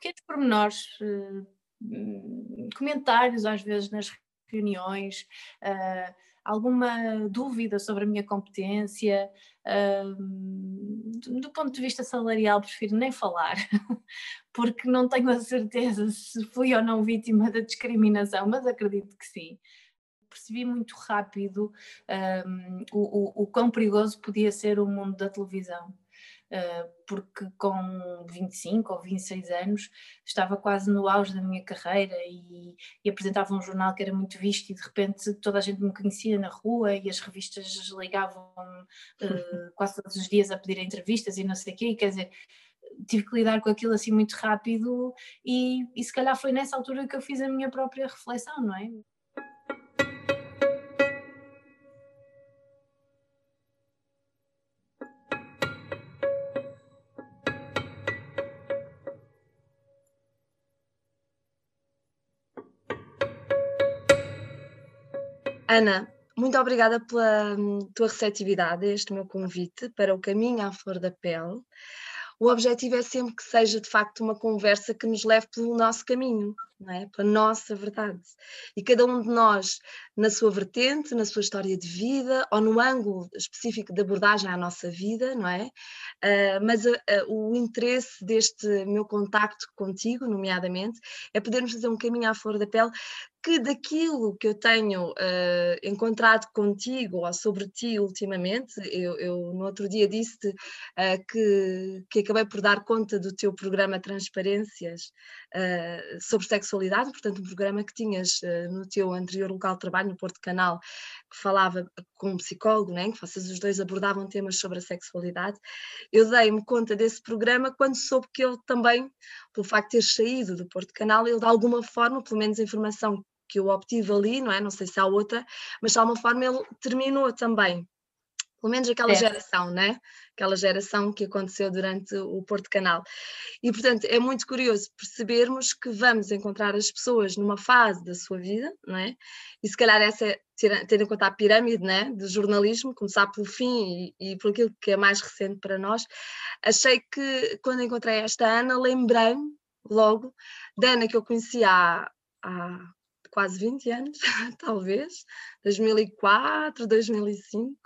pequenos pormenores, uh, comentários às vezes nas reuniões, uh, alguma dúvida sobre a minha competência. do ponto de vista salarial, prefiro nem falar, porque não tenho a certeza se fui ou não vítima da discriminação, mas acredito que sim percebi muito rápido um, o, o, o quão perigoso podia ser o mundo da televisão. Uh, porque com 25 ou 26 anos estava quase no auge da minha carreira e, e, apresentava um jornal que era muito visto e de repente toda a gente me conhecia na rua e as revistas ligavam uh, quase todos os dias a pedir entrevistas e não sei o quê, e, quer dizer, tive que lidar com aquilo assim muito rápido e, e se calhar foi nessa altura que eu fiz a minha própria reflexão, não é? Ana, muito obrigada pela hum, tua receptividade a este meu convite para o Caminho à Flor da Pele. O objetivo é sempre que seja de facto uma conversa que nos leve pelo nosso caminho, não é? pela nossa verdade. E cada um de nós, na sua vertente, na sua história de vida ou no ângulo específico de abordagem à nossa vida, não é? Uh, mas uh, uh, o interesse deste meu contacto contigo, nomeadamente, é podermos fazer um caminho à flor da pele que daquilo que eu tenho uh, encontrado contigo ou sobre ti ultimamente, eu, eu no outro dia disse uh, que, que acabei por dar conta do teu programa Transparências uh, sobre sexualidade, portanto um programa que tinhas no teu anterior local de trabalho, no Porto Canal, que falava com um psicólogo, né, que vocês os dois abordavam temas sobre a sexualidade. Eu dei-me conta desse programa quando soube que ele também, pelo facto de ter saído do Porto Canal, ele de alguma forma, pelo menos a informação que eu obtive ali, não é? Não sei se há outra, mas de alguma forma ele terminou também. Pelo menos aquela é. geração, né? Aquela geração que aconteceu durante o Porto Canal. E, portanto, é muito curioso percebermos que vamos encontrar as pessoas numa fase da sua vida, não é? E se calhar essa é ter em conta a pirâmide, né? Do jornalismo, começar pelo fim e, e por aquilo que é mais recente para nós. Achei que, quando encontrei esta Ana, lembrei-me logo da Ana que eu conhecia há, há quase 20 anos, talvez, 2004, 2005,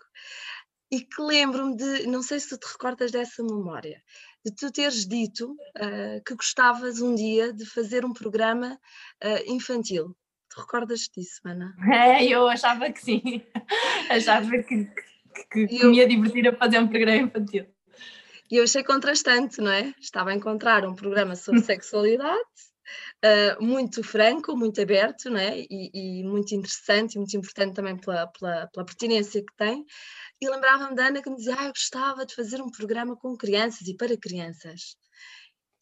e que lembro-me de, não sei se tu te recordas dessa memória, de tu teres dito uh, que gostavas um dia de fazer um programa uh, infantil. Tu recordas disso, Ana? É, eu achava que sim. achava que, que, que eu... me ia divertir a fazer um programa infantil. E eu achei contrastante, não é? Estava a encontrar um programa sobre sexualidade uh, muito franco, muito aberto né? e, e muito interessante e muito importante também pela, pela, pela pertinência que tem. E lembrava-me da Ana que me dizia: ah, eu gostava de fazer um programa com crianças e para crianças.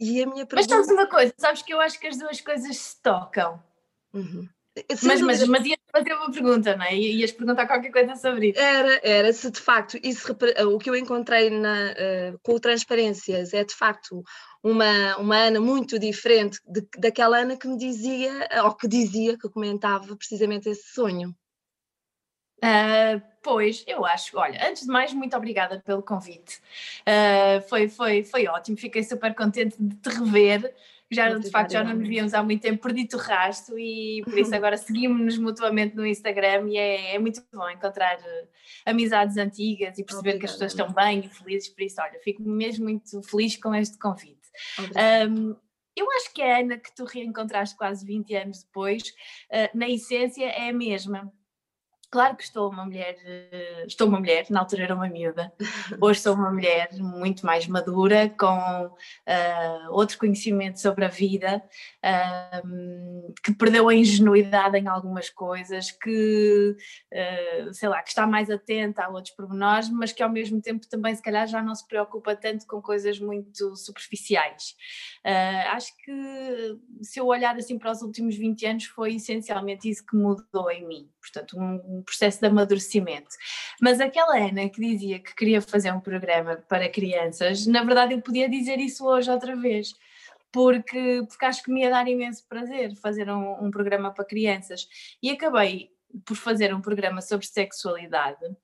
E a minha pergunta... Mas sabes uma coisa, sabes que eu acho que as duas coisas se tocam. Uhum. Mas, mas, mas ias fazer uma pergunta, não é? Ias perguntar qualquer coisa sobre isso. Era, era se de facto isso, o que eu encontrei na, uh, com transparências é de facto uma, uma Ana muito diferente de, daquela Ana que me dizia, ou que dizia, que comentava precisamente esse sonho. Uh, pois, eu acho. Olha, antes de mais, muito obrigada pelo convite. Uh, foi, foi, foi ótimo, fiquei super contente de te rever. Já, de facto, já não nos víamos há muito tempo, perdi-te o rasto e por isso agora seguimos-nos mutuamente no Instagram e é, é muito bom encontrar uh, amizades antigas e perceber obrigada, que as pessoas estão bem e felizes. Por isso, olha, fico mesmo muito feliz com este convite. Um, eu acho que a Ana que tu reencontraste quase 20 anos depois, uh, na essência é a mesma. Claro que estou uma mulher, eh, estou uma mulher, na altura era uma miúda, hoje sou uma mulher muito mais madura, com uh, outro conhecimento sobre a vida, uh, que perdeu a ingenuidade em algumas coisas, que, uh, sei lá, que está mais atenta a outros pormenores, mas que ao mesmo tempo também se calhar já não se preocupa tanto com coisas muito superficiais. acho que se eu olhar assim para os últimos 20 anos foi essencialmente isso que mudou em mim, portanto um processo de amadurecimento. Mas aquela Ana que dizia que queria fazer um programa para crianças, na verdade eu podia dizer isso hoje outra vez. Porque, porque acho que me ia dar imenso prazer fazer um, um programa para crianças. E acabei por fazer um programa sobre sexualidade,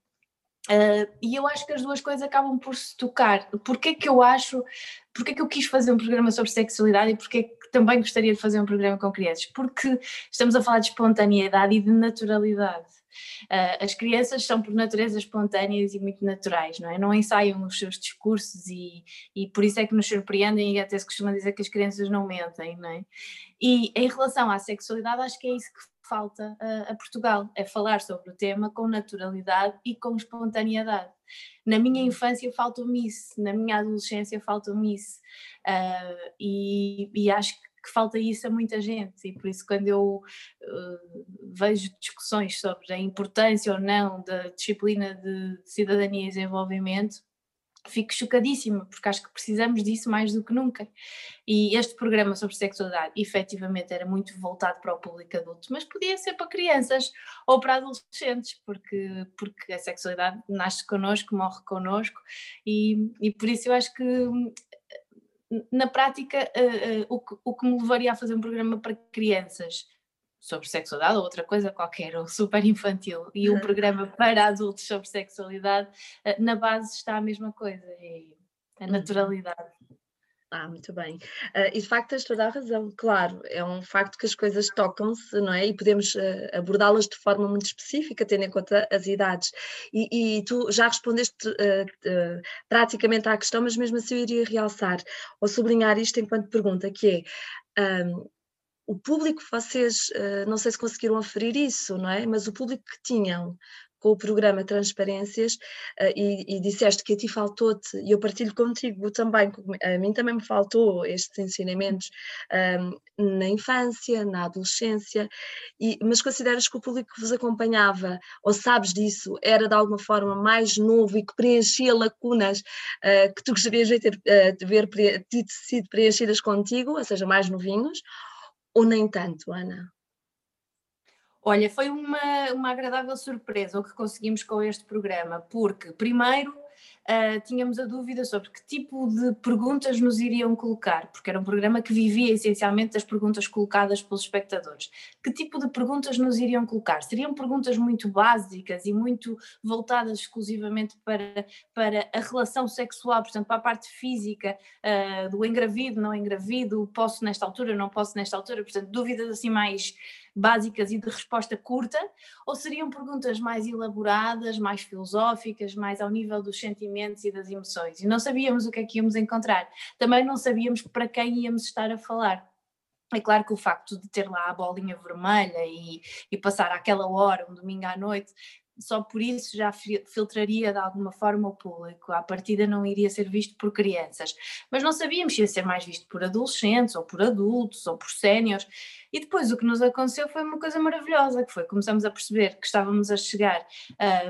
Uh, e eu acho que as duas coisas acabam por se tocar. Porquê que eu acho, porquê que eu quis fazer um programa sobre sexualidade e porquê que também gostaria de fazer um programa com crianças? Porque estamos a falar de espontaneidade e de naturalidade. Uh, as crianças são por natureza espontâneas e muito naturais, não é? Não ensaiam os seus discursos e, e por isso é que nos surpreendem e até se costuma dizer que as crianças não mentem, não é? E em relação à sexualidade, acho que é isso que falta a, a Portugal, é falar sobre o tema com naturalidade e com espontaneidade. Na minha infância faltou-me isso, na minha adolescência faltou-me isso. Uh, e, e, acho que falta isso a muita gente, e por isso, quando eu uh, vejo discussões sobre a importância ou não da disciplina de cidadania e desenvolvimento, fico chocadíssima, porque acho que precisamos disso mais do que nunca. E este programa sobre sexualidade, efetivamente, era muito voltado para o público adulto, mas podia ser para crianças ou para adolescentes, porque, porque a sexualidade nasce connosco, morre connosco, e, e por isso eu acho que na prática uh, uh, o, que, o que me levaria a fazer um programa para crianças? Sobre sexualidade ou outra coisa qualquer, ou super infantil, e um programa para adultos sobre sexualidade, eh, na base está a mesma coisa, é a uhum. Ah, muito bem. Uh, e de facto tens toda a razão, claro, é um facto que as coisas tocam-se, não é? E podemos uh, abordá-las de forma muito específica, tendo em conta as idades. E, e tu já respondeste uh, praticamente à questão, mas mesmo assim eu iria realçar ou sublinhar isto enquanto pergunta, que é. Um, o público, vocês, não sei se conseguiram aferir isso, não é? Mas o público que tinham com o programa Transparências eh, e, e disseste que a ti faltou-te, e eu partilho contigo também, a mim também me faltou estes ensinamentos um, ehm, na infância, na adolescência, e, mas consideras que o público que vos acompanhava, ou sabes disso, era de alguma forma mais novo e que preenchia lacunas uh, que tu gostarias de ter uh, de ver de sido preenchidas contigo, ou seja, mais novinhos, ou nem tanto, Ana? Olha, foi uma, uma agradável surpresa o que conseguimos com este programa, porque, primeiro, uh, tínhamos a dúvida sobre que tipo de perguntas nos iriam colocar, porque era um programa que vivia essencialmente das perguntas colocadas pelos espectadores. Que tipo de perguntas nos iriam colocar? Seriam perguntas muito básicas e muito voltadas exclusivamente para, para a relação sexual, portanto, para a parte física uh, do engravido, não engravido, posso nesta altura, não posso nesta altura, portanto, dúvidas assim mais básicas e de resposta curta, ou seriam perguntas mais elaboradas, mais filosóficas, mais ao nível dos sentimentos e das emoções? E não sabíamos o que é que íamos encontrar. Também não sabíamos para quem íamos estar a falar. É claro que o facto de ter lá a bolinha vermelha e, e passar aquela hora, um domingo à noite, só por isso já filtraria de alguma forma o público. À partida não iria ser visto por crianças, mas não sabíamos se ia ser mais visto por adolescentes, ou por adultos, ou por séniores. E depois o que nos aconteceu foi uma coisa maravilhosa, que foi começamos a perceber que estávamos a chegar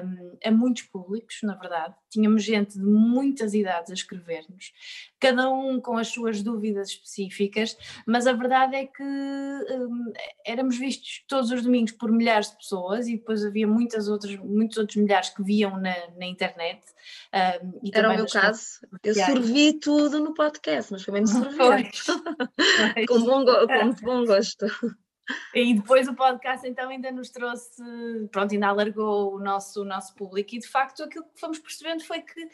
um, a muitos públicos, na verdade. Tínhamos gente de muitas idades a escrever-nos, cada um com as suas dúvidas específicas, mas a verdade é que um, éramos vistos todos os domingos por milhares de pessoas e depois havia muitas outras, muitos outros milhares que viam na, na internet. Um, Era o meu caso. Eu sorvi tudo no podcast, mas foi mesmo sorver. com, bom, com bom gosto. E depois o podcast então ainda nos trouxe, pronto, ainda alargou o nosso, o nosso público e de facto aquilo que fomos percebendo foi que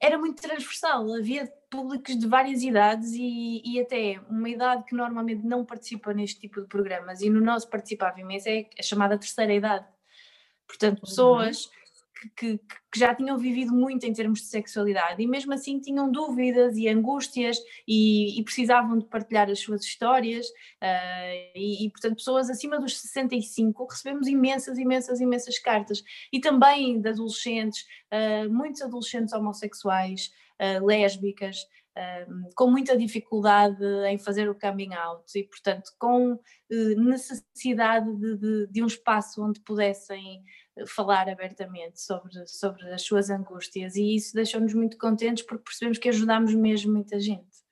era muito transversal, havia públicos de várias idades e, e até uma idade que normalmente não participa neste tipo de programas e no nosso participava imenso é a chamada terceira idade. Portanto, uhum. pessoas uhum que, que, já tinham vivido muito em termos de sexualidade e mesmo assim tinham dúvidas e angústias e, e precisavam de partilhar as suas histórias uh, e, e, portanto pessoas acima dos 65 recebemos imensas, imensas, imensas cartas. E também de adolescentes, uh, muitos adolescentes homossexuais, uh, lésbicas, com muita dificuldade em fazer o coming out e, portanto, com necessidade de, de, de um espaço onde pudessem falar abertamente sobre, sobre as suas angústias e isso deixou-nos muito contentes porque percebemos que ajudámos mesmo muita gente.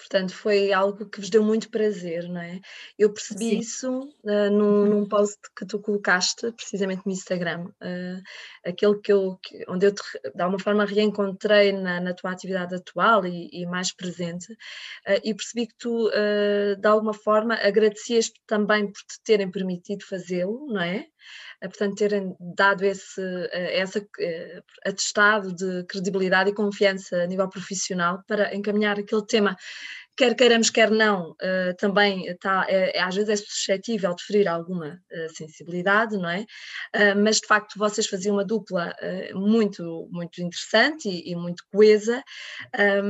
Portanto, foi algo que vos deu muito prazer, não é? Eu percebi Sim. isso uh, num, num, post que tu colocaste, precisamente no Instagram, uh, aquele que eu, que, onde eu te, de alguma forma reencontrei na, na tua atividade atual e, e mais presente, uh, e percebi que tu, de alguma forma, agradecias também por te terem permitido fazê-lo, não é? Portanto, terem dado esse, esse atestado de credibilidade e confiança a nível profissional para encaminhar aquele tema quer queiramos, quer não, uh, também está, é, é, às vezes é suscetível de ferir alguma uh, sensibilidade, não é? Uh, mas de facto vocês faziam uma dupla muito, muito interessante e, e muito coesa,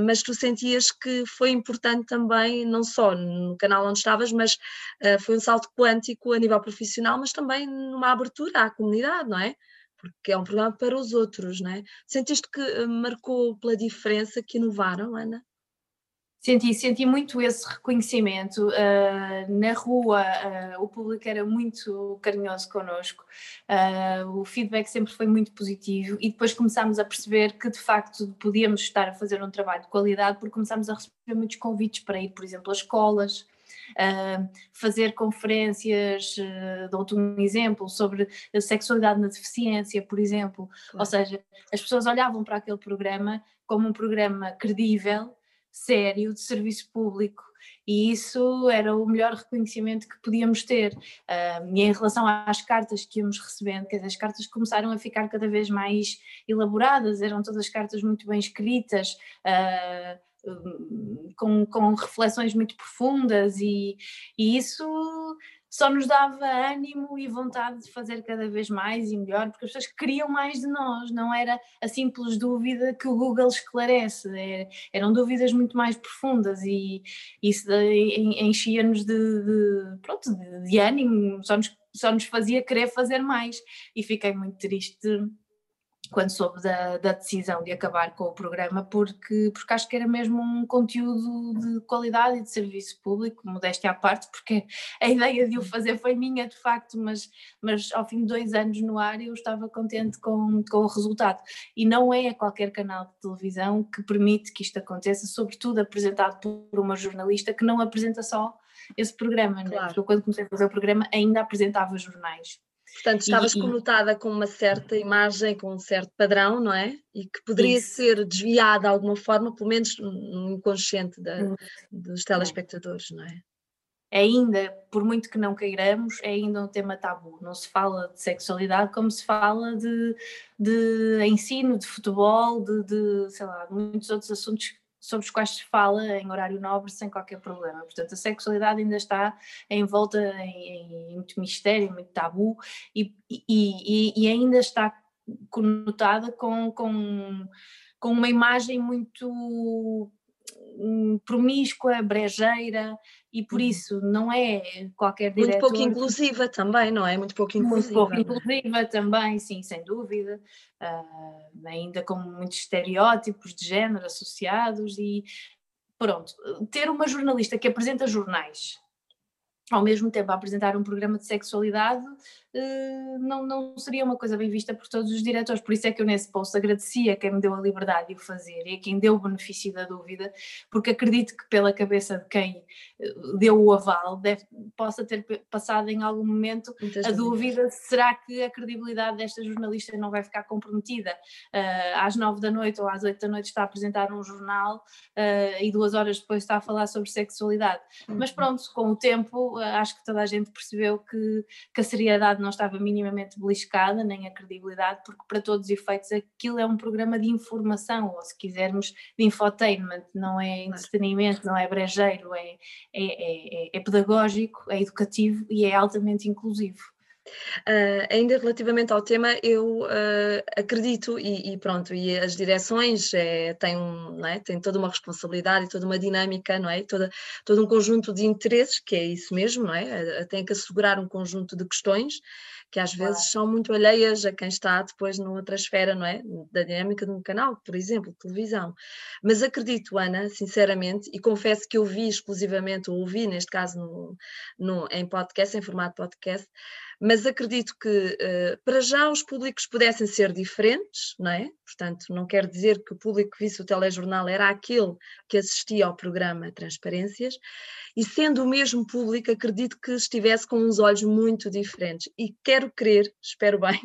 mas tu sentias que foi importante também, não só no canal onde estavas, mas foi um salto quântico a nível profissional, mas também numa abertura à comunidade, não é? Porque é um programa para os outros, não é? Sentiste que marcou pela diferença que inovaram, Ana? Senti, senti muito esse reconhecimento. Uh, na rua, uh, o público era muito carinhoso connosco, uh, o feedback sempre foi muito positivo e depois começámos a perceber que de facto podíamos estar a fazer um trabalho de qualidade porque começámos a receber muitos convites para ir, por exemplo, a escolas. fazer conferências, dou-te um exemplo, sobre a sexualidade na deficiência, por exemplo. Claro. Ou seja, as pessoas olhavam para aquele programa como um programa credível, sério de serviço público e isso era o melhor reconhecimento que podíamos ter. E em relação às cartas que íamos recebendo, que as cartas começaram a ficar cada vez mais elaboradas, eram todas cartas muito bem escritas. Uh, com, com reflexões muito profundas e, e isso só nos dava ânimo e vontade de fazer cada vez mais e melhor, porque as pessoas queriam mais de nós, não era a simples dúvida que o Google esclarece, é, eram dúvidas muito mais profundas e isso enchia-nos de, de, pronto, de, de ânimo, só nos, só nos fazia querer fazer mais. E fiquei muito triste quando soube da, da, decisão de acabar com o programa, porque, porque acho que era mesmo um conteúdo de qualidade e de serviço público, modéstia à parte, porque a ideia de o fazer foi minha de facto, mas, mas ao fim de dois anos no ar eu estava contente com, com o resultado. E não é qualquer canal de televisão que permite que isto aconteça, sobretudo apresentado por uma jornalista que não apresenta só esse programa, claro. né? porque eu quando comecei a fazer o programa ainda apresentava jornais. Portanto, estavas e, conotada com uma certa imagem, com um certo padrão, não é? E que poderia isso. ser desviada de alguma forma, pelo menos no inconsciente da, hum. dos telespectadores, não é? Ainda, por muito que não queiramos, é ainda um tema tabu. Não se fala de sexualidade como se fala de, de ensino, de futebol, de, de sei lá, muitos outros assuntos sobre os quais se fala em horário nobre sem qualquer problema. Portanto, a sexualidade ainda está envolta em, em muito mistério, muito tabu e, e, e, ainda está conotada com, com, com uma imagem muito promíscua, brejeira e por uhum. isso não é qualquer diretor... Muito pouco inclusiva também, não é? Muito pouco inclusiva. Muito pouco inclusiva também, sim, sem dúvida, uh, ainda com muitos estereótipos de género associados e pronto, ter uma jornalista que apresenta jornais ao mesmo tempo a apresentar um programa de sexualidade não, não seria uma coisa bem vista por todos os diretores. Por isso é que eu nesse post agradecia a quem me deu a liberdade de o fazer e a quem deu o benefício da dúvida, porque acredito que pela cabeça de quem eh, deu o aval deve, possa ter passado em algum momento Muitas a dúvida será que a credibilidade desta jornalista não vai ficar comprometida. Uh, às nove da noite ou às oito da noite está a apresentar um jornal uh, e duas horas depois está a falar sobre sexualidade. Uhum. Mas pronto, com o tempo acho que toda a gente percebeu que, que a seriedade não estava minimamente beliscada, nem a credibilidade, porque para todos os efeitos aquilo é um programa de informação, ou se quisermos, de infotainment, não é entretenimento, não é brejeiro, é, é, é, é pedagógico, é educativo e é altamente inclusivo. Uh, ainda relativamente ao tema, eu uh, acredito e, e, pronto, e as direções é, têm, um, é? têm toda uma responsabilidade e toda uma dinâmica, não é? Toda, todo um conjunto de interesses, que é isso mesmo, não é? Tem que assegurar um conjunto de questões que às vezes são muito alheias a quem está depois noutra esfera, não é? Da dinâmica de um canal, por exemplo, televisão. Mas acredito, Ana, sinceramente, e confesso que eu vi exclusivamente, ou ouvi neste caso no, no, em podcast, em formato podcast, mas acredito que uh, para já os públicos pudessem ser diferentes, não é? Portanto, não quer dizer que o público que visse o telejornal era aquele que assistia ao programa Transparências, e sendo o mesmo público, acredito que estivesse com uns olhos muito diferentes. E quero crer, espero bem,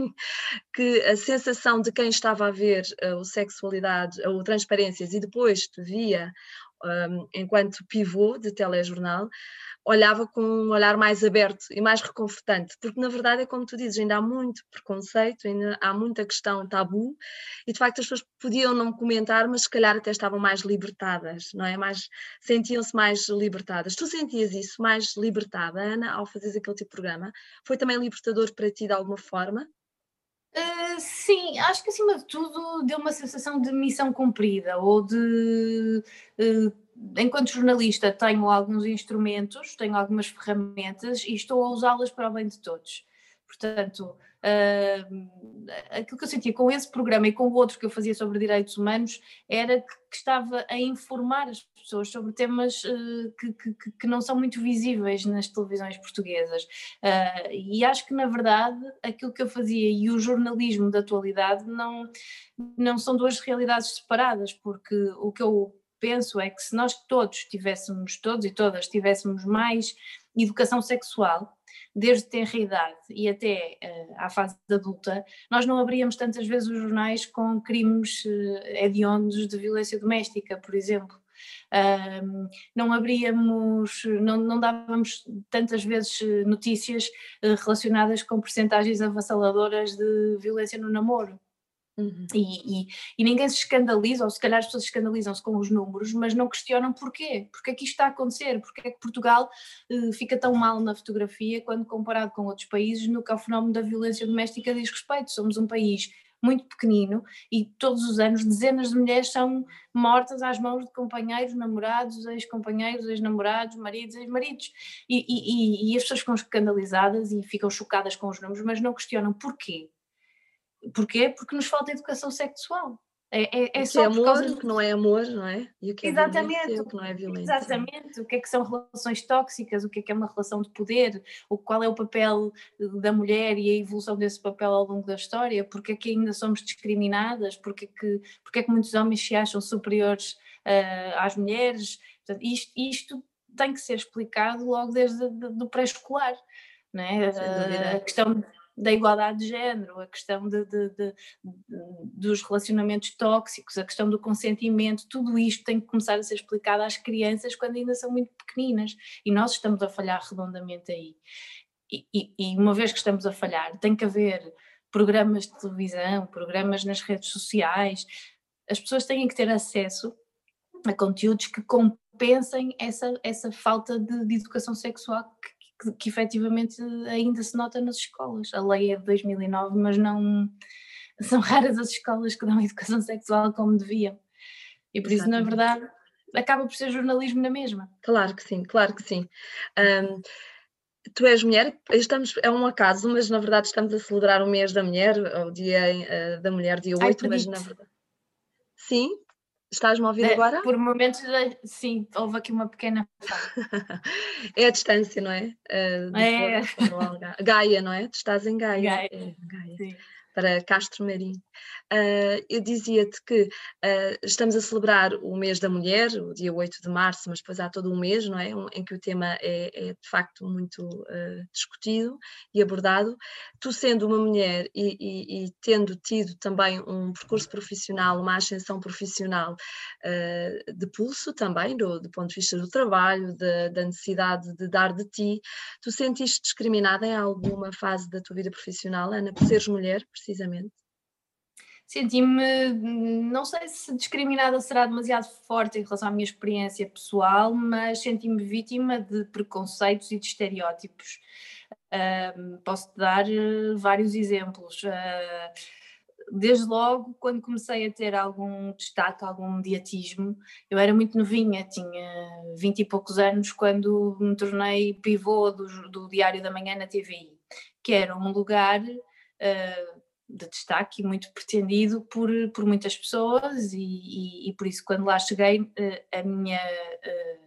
que a sensação de quem estava a ver uh, o sexualidade, ou transparências, e depois via um, enquanto pivô de telejornal, olhava com um olhar mais aberto e mais reconfortante, porque na verdade é como tu dizes, ainda há muito preconceito, ainda há muita questão tabu, e de facto as pessoas podiam não comentar, mas se calhar até estavam mais libertadas, não é? Mais, sentiam-se mais libertadas. Tu sentias isso, mais libertada, Ana, ao fazeres aquele tipo de programa? Foi também libertador para ti de alguma forma? Uh, sim, acho que acima de tudo deu uma sensação de missão cumprida ou de uh, enquanto jornalista, tenho alguns instrumentos, tenho algumas ferramentas e estou a usá-las para o bem de todos. Portanto, uh, aquilo que eu sentia com esse programa e com o outro que eu fazia sobre direitos humanos era que, que estava a informar as pessoas sobre temas uh, que, que, que, não são muito visíveis nas televisões portuguesas. Uh, e acho que, na verdade, aquilo que eu fazia e o jornalismo da atualidade não, não são duas realidades separadas, porque o que eu penso é que se nós todos tivéssemos, todos e todas tivéssemos mais educação sexual, desde tenra idade e até uh, à fase adulta, nós não abríamos tantas vezes os jornais com crimes uh, hediondos de violência doméstica, por exemplo. Um, não abríamos, não, não dávamos tantas vezes eh, notícias relacionadas com percentagens avassaladoras de violência no namoro. Uhum. E, e, e, ninguém se escandaliza, ou se calhar as pessoas escandalizam-se com os números, mas não questionam porquê, porque é que isto está a acontecer, porque é que Portugal uh, fica tão mal na fotografia quando comparado com outros países no que ao fenómeno da violência doméstica diz respeito. Somos um país muito pequenino e todos os anos dezenas de mulheres são mortas às mãos de companheiros, namorados, ex-companheiros, ex-namorados, maridos, ex-maridos. E, e, e as pessoas ficam escandalizadas e ficam chocadas com os números, mas não questionam porquê Porquê? Porque nos falta educação sexual. É, é, é só é amor, causa... que não é amor, não é? E o que é Exatamente. O que não é violência. Exatamente. O que é que são relações tóxicas, o que é que é uma relação de poder, o, qual é o papel da mulher e a evolução desse papel ao longo da história, porque é que ainda somos discriminadas, porque é que, porque é que muitos homens se acham superiores uh, às mulheres. Portanto, isto, isto tem que ser explicado logo desde o pré-escolar. É? Uh, a questão da igualdade de género, a questão de, de, de, dos relacionamentos tóxicos, a questão do consentimento, tudo isto tem que começar a ser explicado às crianças quando ainda são muito pequeninas e nós estamos a falhar redondamente aí. E, e, e uma vez que estamos a falhar, tem que haver programas de televisão, programas nas redes sociais, as pessoas têm que ter acesso a conteúdos que compensem essa, essa falta de, de educação sexual que, que, que efetivamente ainda se nota nas escolas. A lei é de 2009, mas não são raras as escolas que dão educação sexual como deviam. E por isso, na verdade, acaba por ser jornalismo na mesma. Claro que sim, claro que sim. Um, tu és mulher, estamos, é um acaso, mas na verdade estamos a celebrar o mês da mulher, o dia uh, da mulher, dia 8, Ai, mas na verdade. Sim, Estás-me a ouvir é, agora? Por momentos, sim, houve aqui uma pequena. é a distância, não é? Uh, é. Gaia, não é? Tu estás em Gaia. Gaia. É, Gaia. Para Castro Marim. Uh, eu dizia-te que uh, estamos a celebrar o mês da mulher, o dia 8 de março, mas depois há todo um mês, não é? Um, em que o tema é, é de facto muito uh, discutido e abordado. Tu, sendo uma mulher e, e, e, tendo tido também um percurso profissional, uma ascensão profissional de pulso também, do, do, ponto de vista do trabalho, de, da necessidade de dar de ti, tu sentiste discriminada em alguma fase da tua vida profissional, Ana, por seres mulher, precisamente? Senti-me, não sei se discriminada será demasiado forte em relação à minha experiência pessoal, mas senti-me vítima de preconceitos e de estereótipos. Uh, posso dar uh, vários exemplos. Uh, desde logo, quando comecei a ter algum destaque, algum mediatismo, eu era muito novinha, tinha 20 e poucos anos, quando me tornei pivô do, do Diário da Manhã na TVI, que era um lugar uh, de destaque e muito pretendido por, por muitas pessoas e, e, e por isso quando lá cheguei eh, a minha eh,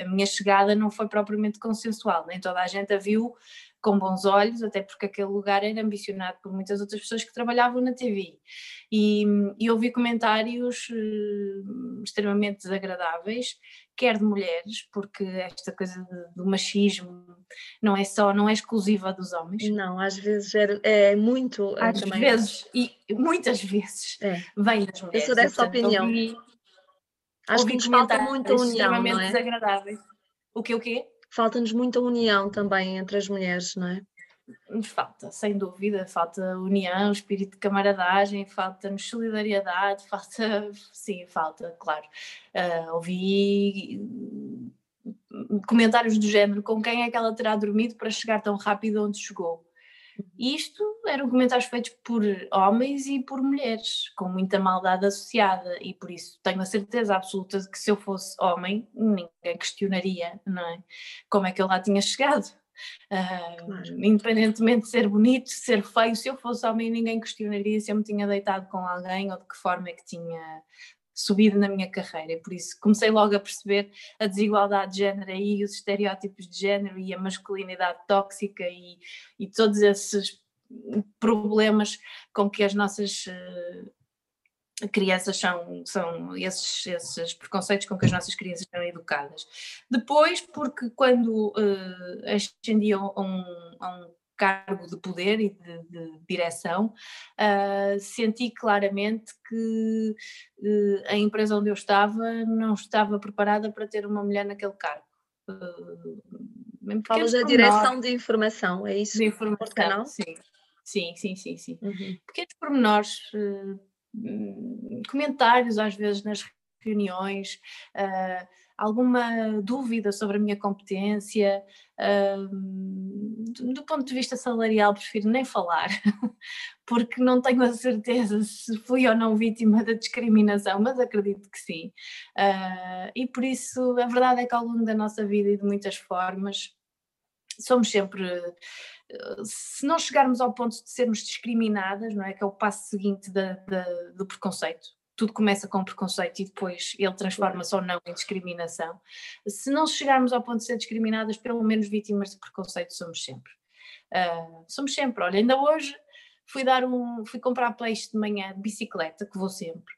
a minha chegada não foi propriamente consensual, nem toda a gente a viu com bons olhos, até porque aquele lugar era ambicionado por muitas outras pessoas que trabalhavam na TV. E, e ouvi comentários uh, extremamente desagradáveis, quer de mulheres, porque esta coisa do machismo não é só, não é exclusiva dos homens. Não, às vezes é, é muito. Eh, às também. vezes, e muitas vezes, é. vem das mulheres. Eu sou dessa opinião. Ouvi, Acho que nos falta muita união, não é? desagradáveis. O que o quê? Falta-nos muita união também entre as mulheres, não é? Nos falta, sem dúvida, falta união, espírito de camaradagem, falta-nos solidariedade, falta, sim, falta, claro. Uh, ouvi comentários do género: com quem é que ela terá dormido para chegar tão rápido onde chegou? Isto eram comentários feitos por homens e por mulheres, com muita maldade associada, e por isso tenho a certeza absoluta de que se eu fosse homem, ninguém questionaria, não é? Como é que eu lá tinha chegado? Claro. Independentemente de ser bonito, de ser feio, se eu fosse homem, ninguém questionaria se eu me tinha deitado com alguém ou de que forma é que tinha subido na minha carreira. Por isso comecei logo a perceber a desigualdade de género e os estereótipos de género e a masculinidade tóxica e, e todos esses problemas com que as nossas uh, crianças são, são esses, esses preconceitos com que as nossas crianças são educadas. Depois, porque quando uh, ascendiam a um, a um cargo de poder e de, de direção, uh, senti claramente que uh, a empresa onde eu estava não estava preparada para ter uma mulher naquele cargo. Uh, Falas da direção de informação, é isso? De informação, sim. Sim, sim, sim, sim. Uhum. Pequenos pormenores, comentários às vezes nas reuniões, uh, alguma dúvida sobre a minha competência, do ponto de vista salarial prefiro nem falar, porque não tenho a certeza se fui ou não vítima da discriminação, mas acredito que sim. Uh, e por isso a verdade é que ao longo da nossa vida e de muitas formas somos sempre se não chegarmos ao ponto de sermos discriminadas, não é? Que é o passo seguinte da, da, do preconceito, tudo começa com preconceito e depois ele transforma-se ou não em discriminação. Se não chegarmos ao ponto de ser discriminadas, pelo menos vítimas de preconceito somos sempre. Uh, somos sempre. Olha, ainda hoje fui dar um, fui comprar peixe de manhã de bicicleta, que vou sempre.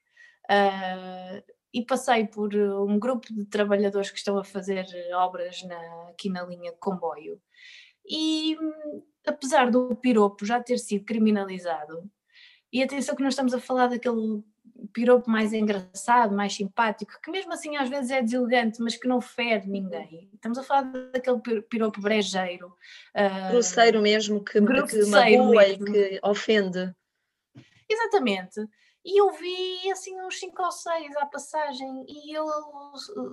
Uh, e passei por um grupo de trabalhadores que estão a fazer obras na, aqui na linha de comboio. E apesar do piropo já ter sido criminalizado, e atenção que nós estamos a falar daquele piropo mais engraçado, mais simpático, que mesmo assim às vezes é deselegante, mas que não fere ninguém. Estamos a falar daquele piropo brejeiro. Uh, grosseiro mesmo, que, que magoa e que ofende. Exatamente. E eu vi assim uns 5 ou 6 à passagem e eu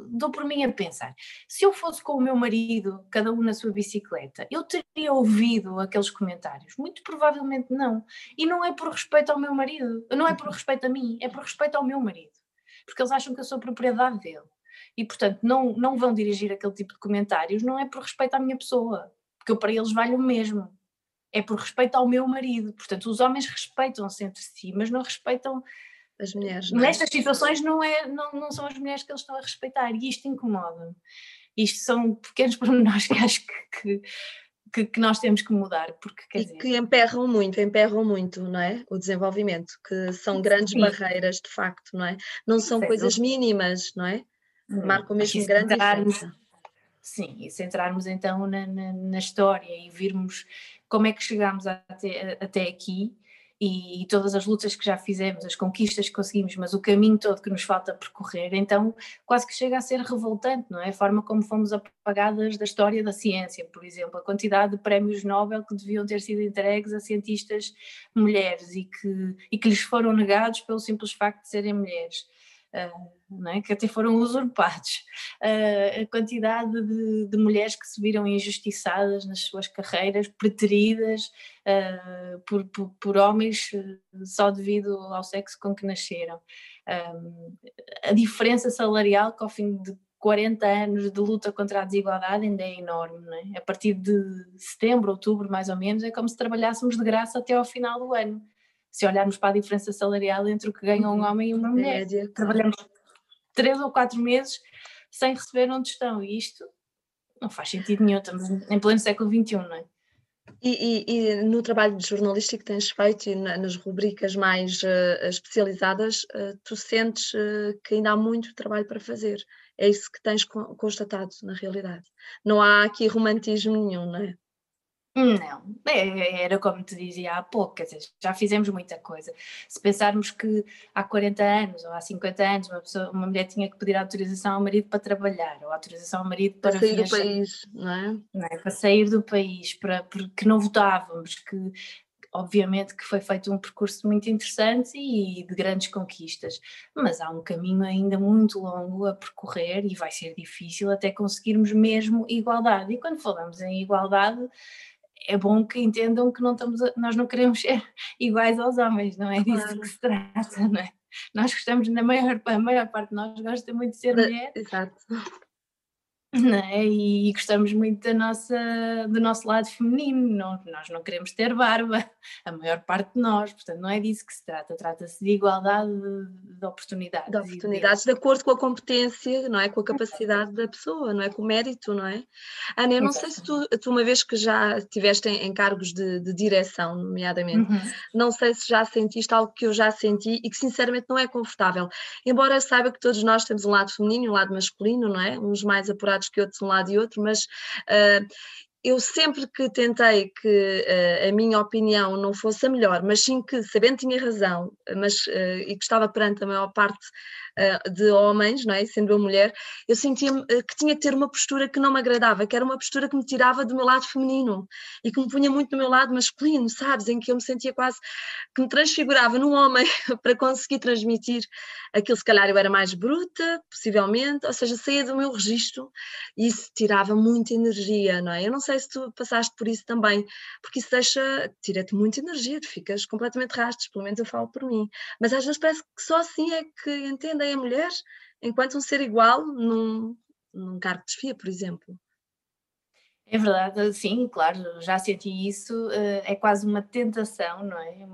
dou por mim a pensar, se eu fosse com o meu marido, cada um na sua bicicleta, eu teria ouvido aqueles comentários? Muito provavelmente não. E não é por respeito ao meu marido, não é por respeito a mim, é por respeito ao meu marido. Porque eles acham que eu sou propriedade dele. E portanto não, não vão dirigir aquele tipo de comentários, não é por respeito à minha pessoa, porque eu para eles valho o mesmo é por respeito ao meu marido. Portanto, os homens respeitam-se entre si, mas não respeitam as mulheres. Não é? Nestas situações não, é, não, não são as mulheres que eles estão a respeitar e isto incomoda-me. Isto são pequenos pormenores que acho que, que, que, nós temos que mudar, porque quer e dizer... que emperram muito, emperram muito, não é? O desenvolvimento, que são grandes Sim. barreiras de facto, não é? Não são coisas mínimas, não é? Hum, Marcam mesmo grande diferença. Sim, e centrarmos então na, na, na, história e virmos como é que chegámos até, até aqui e, e, todas as lutas que já fizemos, as conquistas que conseguimos, mas o caminho todo que nos falta percorrer, então quase que chega a ser revoltante, não é? A forma como fomos apagadas da história da ciência, por exemplo, a quantidade de prémios Nobel que deviam ter sido entregues a cientistas mulheres e que, e que lhes foram negados pelo simples facto de serem mulheres. É? que até foram usurpados. Uh, a quantidade de, de, mulheres que se viram injustiçadas nas suas carreiras, preteridas uh, por, por, por, homens só devido ao sexo com que nasceram. a diferença salarial que ao fim de 40 anos de luta contra a desigualdade ainda é enorme. É? A partir de setembro, outubro, mais ou menos, é como se trabalhássemos de graça até ao final do ano se olharmos para a diferença salarial entre o que ganha um uhum. homem e uma mulher. Média, Trabalhamos três ou quatro meses sem receber onde estão, e isto não faz sentido nenhum, estamos em pleno século XXI, não é? E, e, e, no trabalho de jornalístico que tens feito e na, nas rubricas mais uh, especializadas, uh, tu sentes uh, que ainda há muito trabalho para fazer. É isso que tens constatado na realidade. Não há aqui romantismo nenhum, não é? Não, é, era como te dizia há pouco, quer dizer, já fizemos muita coisa. Se pensarmos que há 40 anos ou há 50 anos uma, pessoa, uma mulher tinha que pedir autorização ao marido para trabalhar, ou autorização ao marido para, para sair viajar, do país, não é? não é? Para sair do país, para, porque não votávamos, que obviamente que foi feito um percurso muito interessante e de grandes conquistas, mas há um caminho ainda muito longo a percorrer e vai ser difícil até conseguirmos mesmo igualdade. E quando falamos em igualdade, é bom que entendam que não estamos a, nós não queremos ser iguais aos homens, não é disso claro. que se trata, não é? Nós gostamos, na maior, a maior parte de nós gosta muito de ser mulher. Exato é? e gostamos muito da nossa, do nosso lado feminino, não, nós não queremos ter barba, a maior parte de nós, portanto não é disso que se trata, trata-se de igualdade de, de oportunidades. De oportunidades, de... de acordo com a competência, não é? Com a capacidade da pessoa, não é? Com o mérito, não é? Ana, eu não sei se tu, tu, uma vez que já estiveste em, em cargos de, de, direção, nomeadamente, uhum. não sei se já sentiste algo que eu já senti e que sinceramente não é confortável, embora saiba que todos nós temos um lado feminino e um lado masculino, não é? Uns mais apurados que outros um lado e outro, mas uh, eu sempre que tentei que uh, a minha opinião não fosse a melhor, mas sim que, sabendo que tinha razão, mas, uh, e que estava perante a maior parte de homens, não é? sendo eu mulher, eu sentia que tinha que ter uma postura que não me agradava, que era uma postura que me tirava do meu lado feminino e que me punha muito no meu lado masculino, sabes? Em que eu me sentia quase que me transfigurava num homem para conseguir transmitir aquilo, se calhar eu era mais bruta, possivelmente, ou seja, saía do meu registro e isso tirava muita energia, não é? Eu não sei se tu passaste por isso também, porque isso deixa, tira-te muita energia, tu ficas completamente rastos, pelo menos eu falo por mim. Mas às vezes parece que só assim é que entendem a mulher enquanto um ser igual num, num cargo de desfia, por exemplo. É verdade, sim, claro, já senti isso, eh, é quase uma tentação, não é?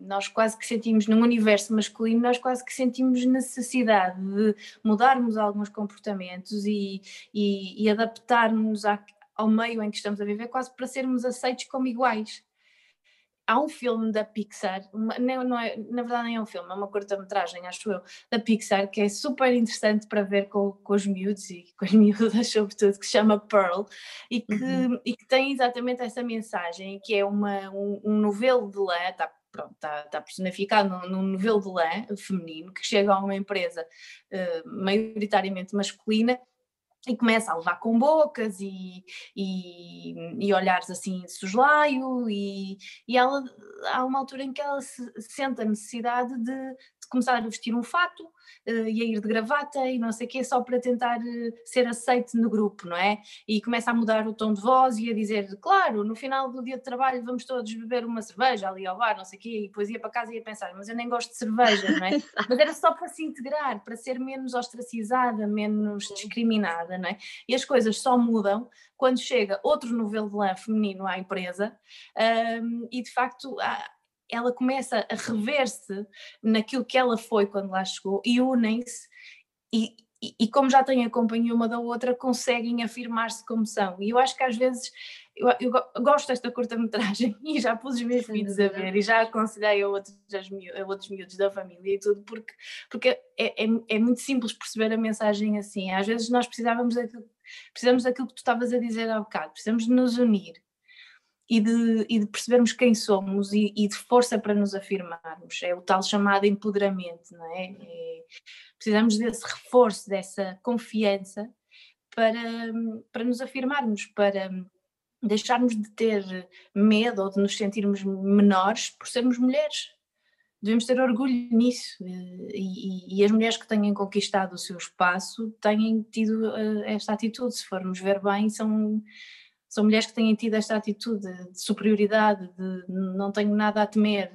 Nós quase que sentimos, num universo masculino, nós quase que sentimos necessidade de mudarmos alguns comportamentos e, e, e adaptarmos ao meio em que estamos a viver, quase para sermos aceitos como iguais. Há um filme da Pixar, uma, não, não é, na verdade nem é um filme, é uma curta-metragem, acho eu, da Pixar, que é super interessante para ver com, com os miúdos e com as miúdas, sobretudo, que se chama Pearl, e que, uhum. e que tem exatamente essa mensagem, que é uma, um, um novelo de lã, está pronto, está, está personificado num, num novelo de lã feminino que chega a uma empresa uh, maioritariamente masculina e começa a levar com bocas e, e, e olhares assim de soslaio e, e ela, há uma altura em que ela se, sente a necessidade de, de começar a vestir um fato uh, e a ir de gravata e não sei o quê, só para tentar uh, ser aceite no grupo, não é? E começa a mudar o tom de voz e a dizer, claro, no final do dia de trabalho vamos todos beber uma cerveja ali ao bar, não sei o quê, e depois ia para casa e ia pensar, mas eu nem gosto de cerveja, não é? mas era só para se integrar, para ser menos ostracizada, menos discriminada, não é? E as coisas só mudam quando chega outro novelo de lã feminino à empresa um, e de facto há, ela começa a rever-se naquilo que ela foi quando lá chegou e unem-se e, e, e, como já têm a companhia uma da outra, conseguem afirmar-se como são. E eu acho que às vezes eu, eu gosto desta curta-metragem e já pus os meus filhos a ver e já aconselhei a outros, a outros miúdos da família e tudo, porque, porque é, é, é, muito simples perceber a mensagem assim. Às vezes nós precisávamos daquilo, precisamos daquilo que tu estavas a dizer há bocado, precisamos de nos unir e de, e de percebermos quem somos e, e, de força para nos afirmarmos. É o tal chamado empoderamento, não é? é? Precisamos desse reforço, dessa confiança para, para nos afirmarmos, para deixarmos de ter medo ou de nos sentirmos menores por sermos mulheres. Devemos ter orgulho nisso e, e, e as mulheres que tenham conquistado o seu espaço têm tido uh, esta atitude, se formos ver bem, são são mulheres que têm tido esta atitude de superioridade, de não tenho nada a temer,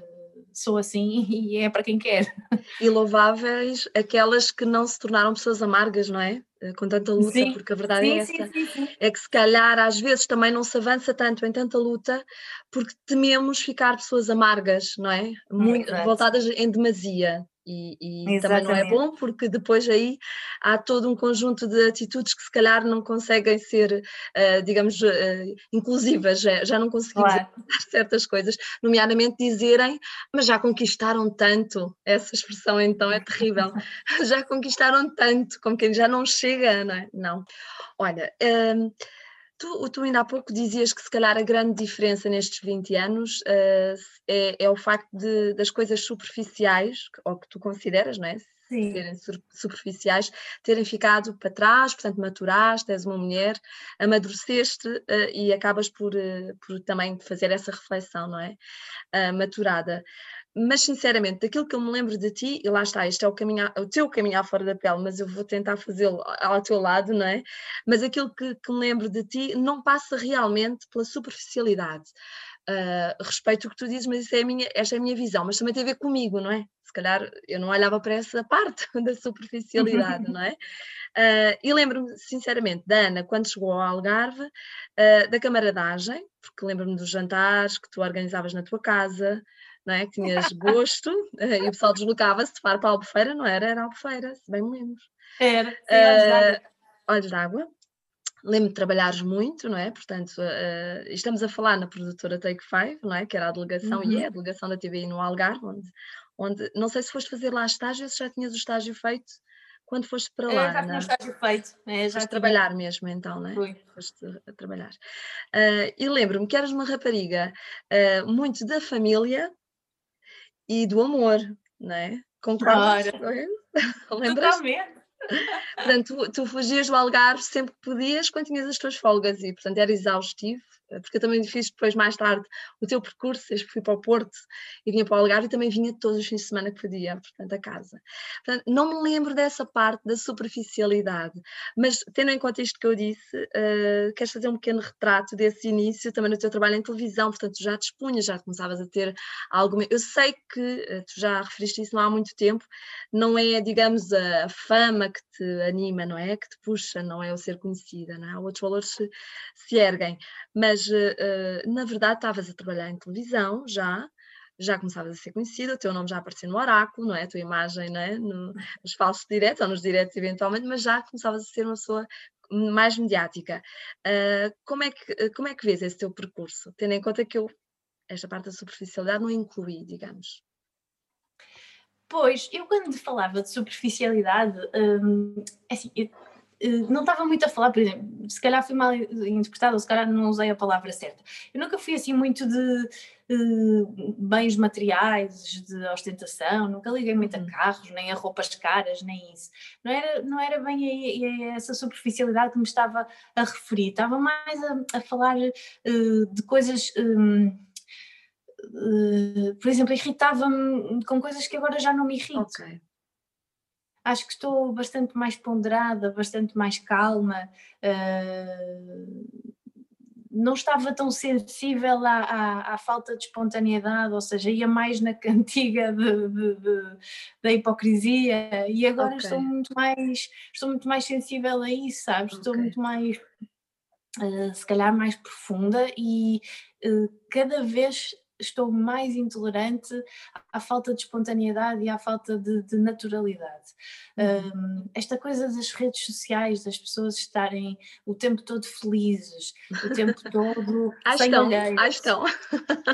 sou assim e é para quem quer. E louváveis aquelas que não se tornaram pessoas amargas, não é? Eh, com tanta luta, sim, porque a verdade é sim, é essa, sim, é que se calhar às vezes também não se avança tanto em tanta luta porque tememos ficar pessoas amargas, não é? Muito, voltadas em demasia. E, e também não é bom porque depois aí há todo um conjunto de atitudes que se calhar não conseguem ser, uh, digamos, uh, inclusivas, já, já não conseguimos claro. certas coisas, nomeadamente dizerem, mas já conquistaram tanto, essa expressão então é terrível, já conquistaram tanto, como quem já não chega, não é? Não. Olha, uh, Tu, tu ainda há pouco dizias que se calhar a grande diferença nestes 20 anos uh, é, é, o facto de, das coisas superficiais, ou que tu consideras, não é? Sim. serem superficiais, terem ficado para trás, portanto maturaste, és uma mulher, amadureceste uh, e acabas por, uh, por também fazer essa reflexão, não é? Maturada. Mas sinceramente, daquilo que eu me lembro de ti, e lá está, este é o, caminho, o teu caminho à fora da pele, mas eu vou tentar fazê-lo ao teu lado, não é? Mas aquilo que, que me lembro de ti não passa realmente pela superficialidade. Uh, respeito o que tu dizes, mas é a minha, esta é a minha visão, mas também tem a ver comigo, não é? Se calhar eu não olhava para essa parte da superficialidade, não é? Uh, e lembro-me, sinceramente, da Ana, quando chegou ao Algarve, uh, da camaradagem, porque lembro-me dos jantares que tu organizavas na tua casa, não é? Que tinhas gosto, e o pessoal deslocava-se de Faro para a Albufeira, não era? Era Albufeira, se bem me lembro. Era, sim, olhos d'água lembro de trabalhares muito, não é? Portanto, uh, estamos a falar na produtora Take Five, não é? Que era a delegação, uhum. e é a delegação da TVI no Algarve, onde, onde, não sei se foste fazer lá estágio, se já tinhas o estágio feito quando foste para lá. É, já tinha o estágio feito. É, já trabalhar mesmo, então, não é? Fui. Foste a trabalhar. Uh, e lembro-me que eras uma rapariga uh, muito da família e do amor, não é? Concordas? Claro. Totalmente. portanto, tu, tu fugias do Algarve sempre que podias, quando tinhas as tuas folgas, e portanto era exaustivo porque eu também fiz depois, mais tarde, o teu percurso, desde que fui para o Porto e vinha para o Algarve e também vinha todos os fins de semana que podia, portanto, a casa. Portanto, não me lembro dessa parte da superficialidade, mas tendo em conta isto que eu disse, uh, queres fazer um pequeno retrato desse início também no teu trabalho em televisão, portanto, já te expunhas, já começavas a ter alguma... Eu sei que, uh, tu já referiste isso não há muito tempo, não é, digamos, a fama que te anima, não é? Que te puxa, não é o ser conhecida, não é? Outros valores se, se erguem, mas mas uh, na verdade estavas a trabalhar em televisão já, já começavas a ser conhecida, o teu nome já aparecia no oráculo, não é? A tua imagem não é? No, nos falsos diretos ou nos diretos eventualmente, mas já começavas a ser uma pessoa mais mediática. Uh, como, é que, como é que vês esse teu percurso? Tendo em conta que eu, esta parte da superficialidade não incluí, digamos. Pois, eu quando falava de superficialidade, hum, é assim, eu eh, não estava muito a falar, por exemplo, se calhar fui mal interpretada ou se calhar não usei a palavra certa. Eu nunca fui assim muito de uh, bens materiais, de ostentação, nunca liguei muito a uhum. carros, nem a roupas caras, nem isso. Não era, não era bem a, a essa superficialidade que me estava a referir, estava mais a, a falar uh, de coisas. Um, uh, por exemplo, irritava-me com coisas que agora já não me irritam. Okay acho que estou bastante mais ponderada, bastante mais calma. Uh, não estava tão sensível à, à, à, falta de espontaneidade, ou seja, ia mais na cantiga de, de, de, da hipocrisia e agora okay. estou muito mais estou muito mais sensível a isso, sabes? Okay. Estou muito mais uh, se calhar mais profunda e uh, cada vez estou mais intolerante à falta de espontaneidade e à falta de, de naturalidade. Uhum. Um, esta coisa das redes sociais, das pessoas estarem o tempo todo felizes, o tempo todo ah, sem estão, ah, estão.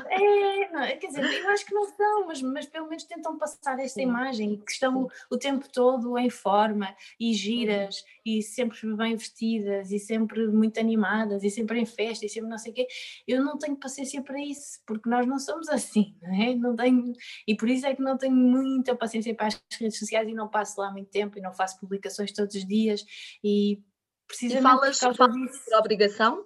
É, não, quer dizer, eu acho que não estão, mas, mas pelo menos tentam passar esta Sim. imagem, que estão o tempo todo em forma e giras uhum. e sempre bem vestidas e sempre muito animadas e sempre em festa e sempre não sei o quê. Eu não tenho paciência para isso, porque nós não somos assim, não é? Não tenho, e por isso é que não tenho muita paciência para as redes sociais e não passo lá muito tempo e não faço publicações todos os dias e precisamente e falas, por falas disso... por obrigação?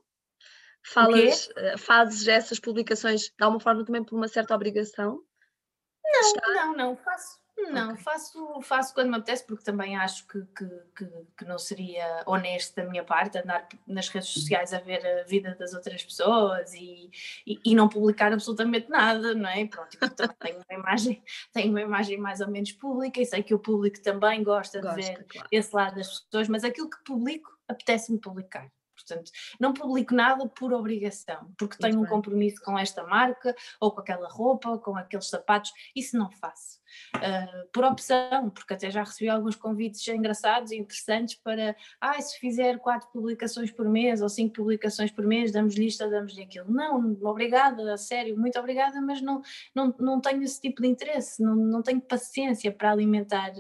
Falas, eh, fazes essas publicações de alguma forma também por uma certa obrigação? Não, não, não, faço não, okay. faço, faço quando me apetece, porque também acho que, que, que, que, não seria honesto da minha parte andar nas redes sociais a ver a vida das outras pessoas e, e, e não publicar absolutamente nada, não é? Pronto, tenho uma imagem, tenho uma imagem mais ou menos pública e sei que o público também gosta, gosta de ver claro. esse lado das pessoas, mas aquilo que publico apetece-me publicar. Portanto, não publico nada por obrigação, porque tenho um compromisso com esta marca, ou com aquela roupa, ou com aqueles sapatos, isso não faço. Uh, por opção, porque até já recebi alguns convites engraçados e interessantes para, ah, se fizer quatro publicações por mês ou cinco publicações por mês, damos-lhe isto, damos-lhe aquilo. Não, obrigada, a sério, muito obrigada, mas não, não, não tenho esse tipo de interesse, não, não tenho paciência para alimentar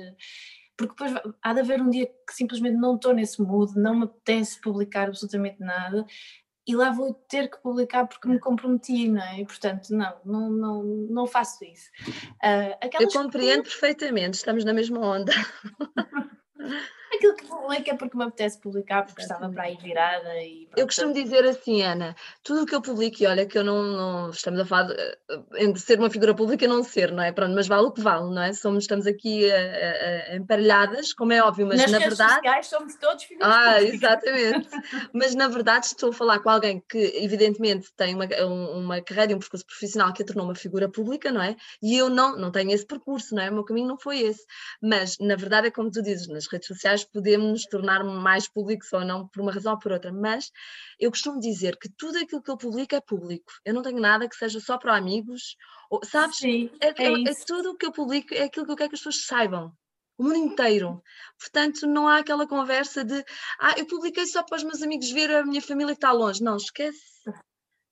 porque depois há de haver um dia que simplesmente não estou nesse mood, não me apetece publicar absolutamente nada e lá vou ter que publicar porque me comprometi, não é? E, portanto, não, não, não, não faço isso. Uh, Eu compreendo que... perfeitamente, estamos na mesma onda. Aquilo que publico é porque me apetece publicar, porque estava para aí virada e. Eu costumo dizer assim, Ana, tudo o que eu publico, e olha que eu não, não estamos a falar de, eh, entre ser uma figura pública e não ser, não é? Pronto, mas vale o que vale, não é? Somos, estamos aqui uh, uh, emparelhadas, como é óbvio, mas Nas na redes verdade. Sociais somos todos figuras Ah, públicas. exatamente. mas na verdade estou a falar com alguém que, evidentemente, tem uma, uma carreira e um percurso profissional que a tornou uma figura pública, não é? E eu não, não tenho esse percurso, não é? O meu caminho não foi esse. Mas na verdade é como tu dizes, nas redes sociais podemos nos tornar mais públicos ou não, por uma razão ou por outra, mas eu costumo dizer que tudo aquilo que eu publico é público. Eu não tenho nada que seja só para amigos, ou, sabes? Sim, é, é, é, é tudo o que eu publico, é aquilo que eu quero que as pessoas saibam. O mundo inteiro. Portanto, não há aquela conversa de ah, eu publiquei só para os meus amigos ver a minha família que está longe. Não, esquece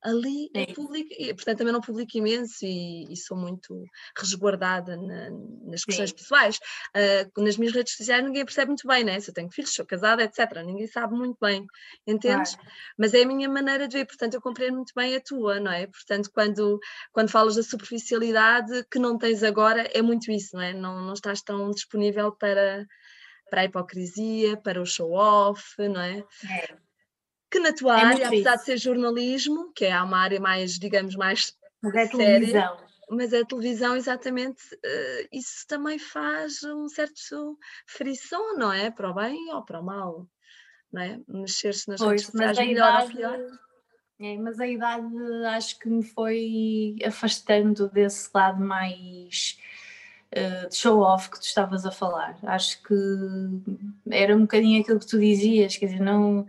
ali é público, e, portanto também não publico imenso e, e sou muito resguardada na, nas questões Sim. pessoais. Uh, nas minhas redes sociais ninguém percebe muito bem, né? Se eu tenho filhos, sou casada, etc. Ninguém sabe muito bem, entendes? Claro. Mas é a minha maneira de ver, portanto eu compreendo muito bem a tua, não é? Portanto, quando, quando falas da superficialidade que não tens agora, é muito isso, não é? Não, não estás tão disponível para para a hipocrisia, para o show-off, não é? é que na tua é área, apesar de ser jornalismo, que é uma área mais, digamos, mais mas é séria, televisão. mas a televisão, exatamente, uh, isso também faz um certo frição, não é? Para o bem ou para o mal, não é? Mexer-se nas pois, redes sociais melhor idade, ou pior. É, mas a idade acho que me foi afastando desse lado mais uh, de show-off que tu estavas a falar. Acho que era um bocadinho aquilo que tu dizias, quer dizer, não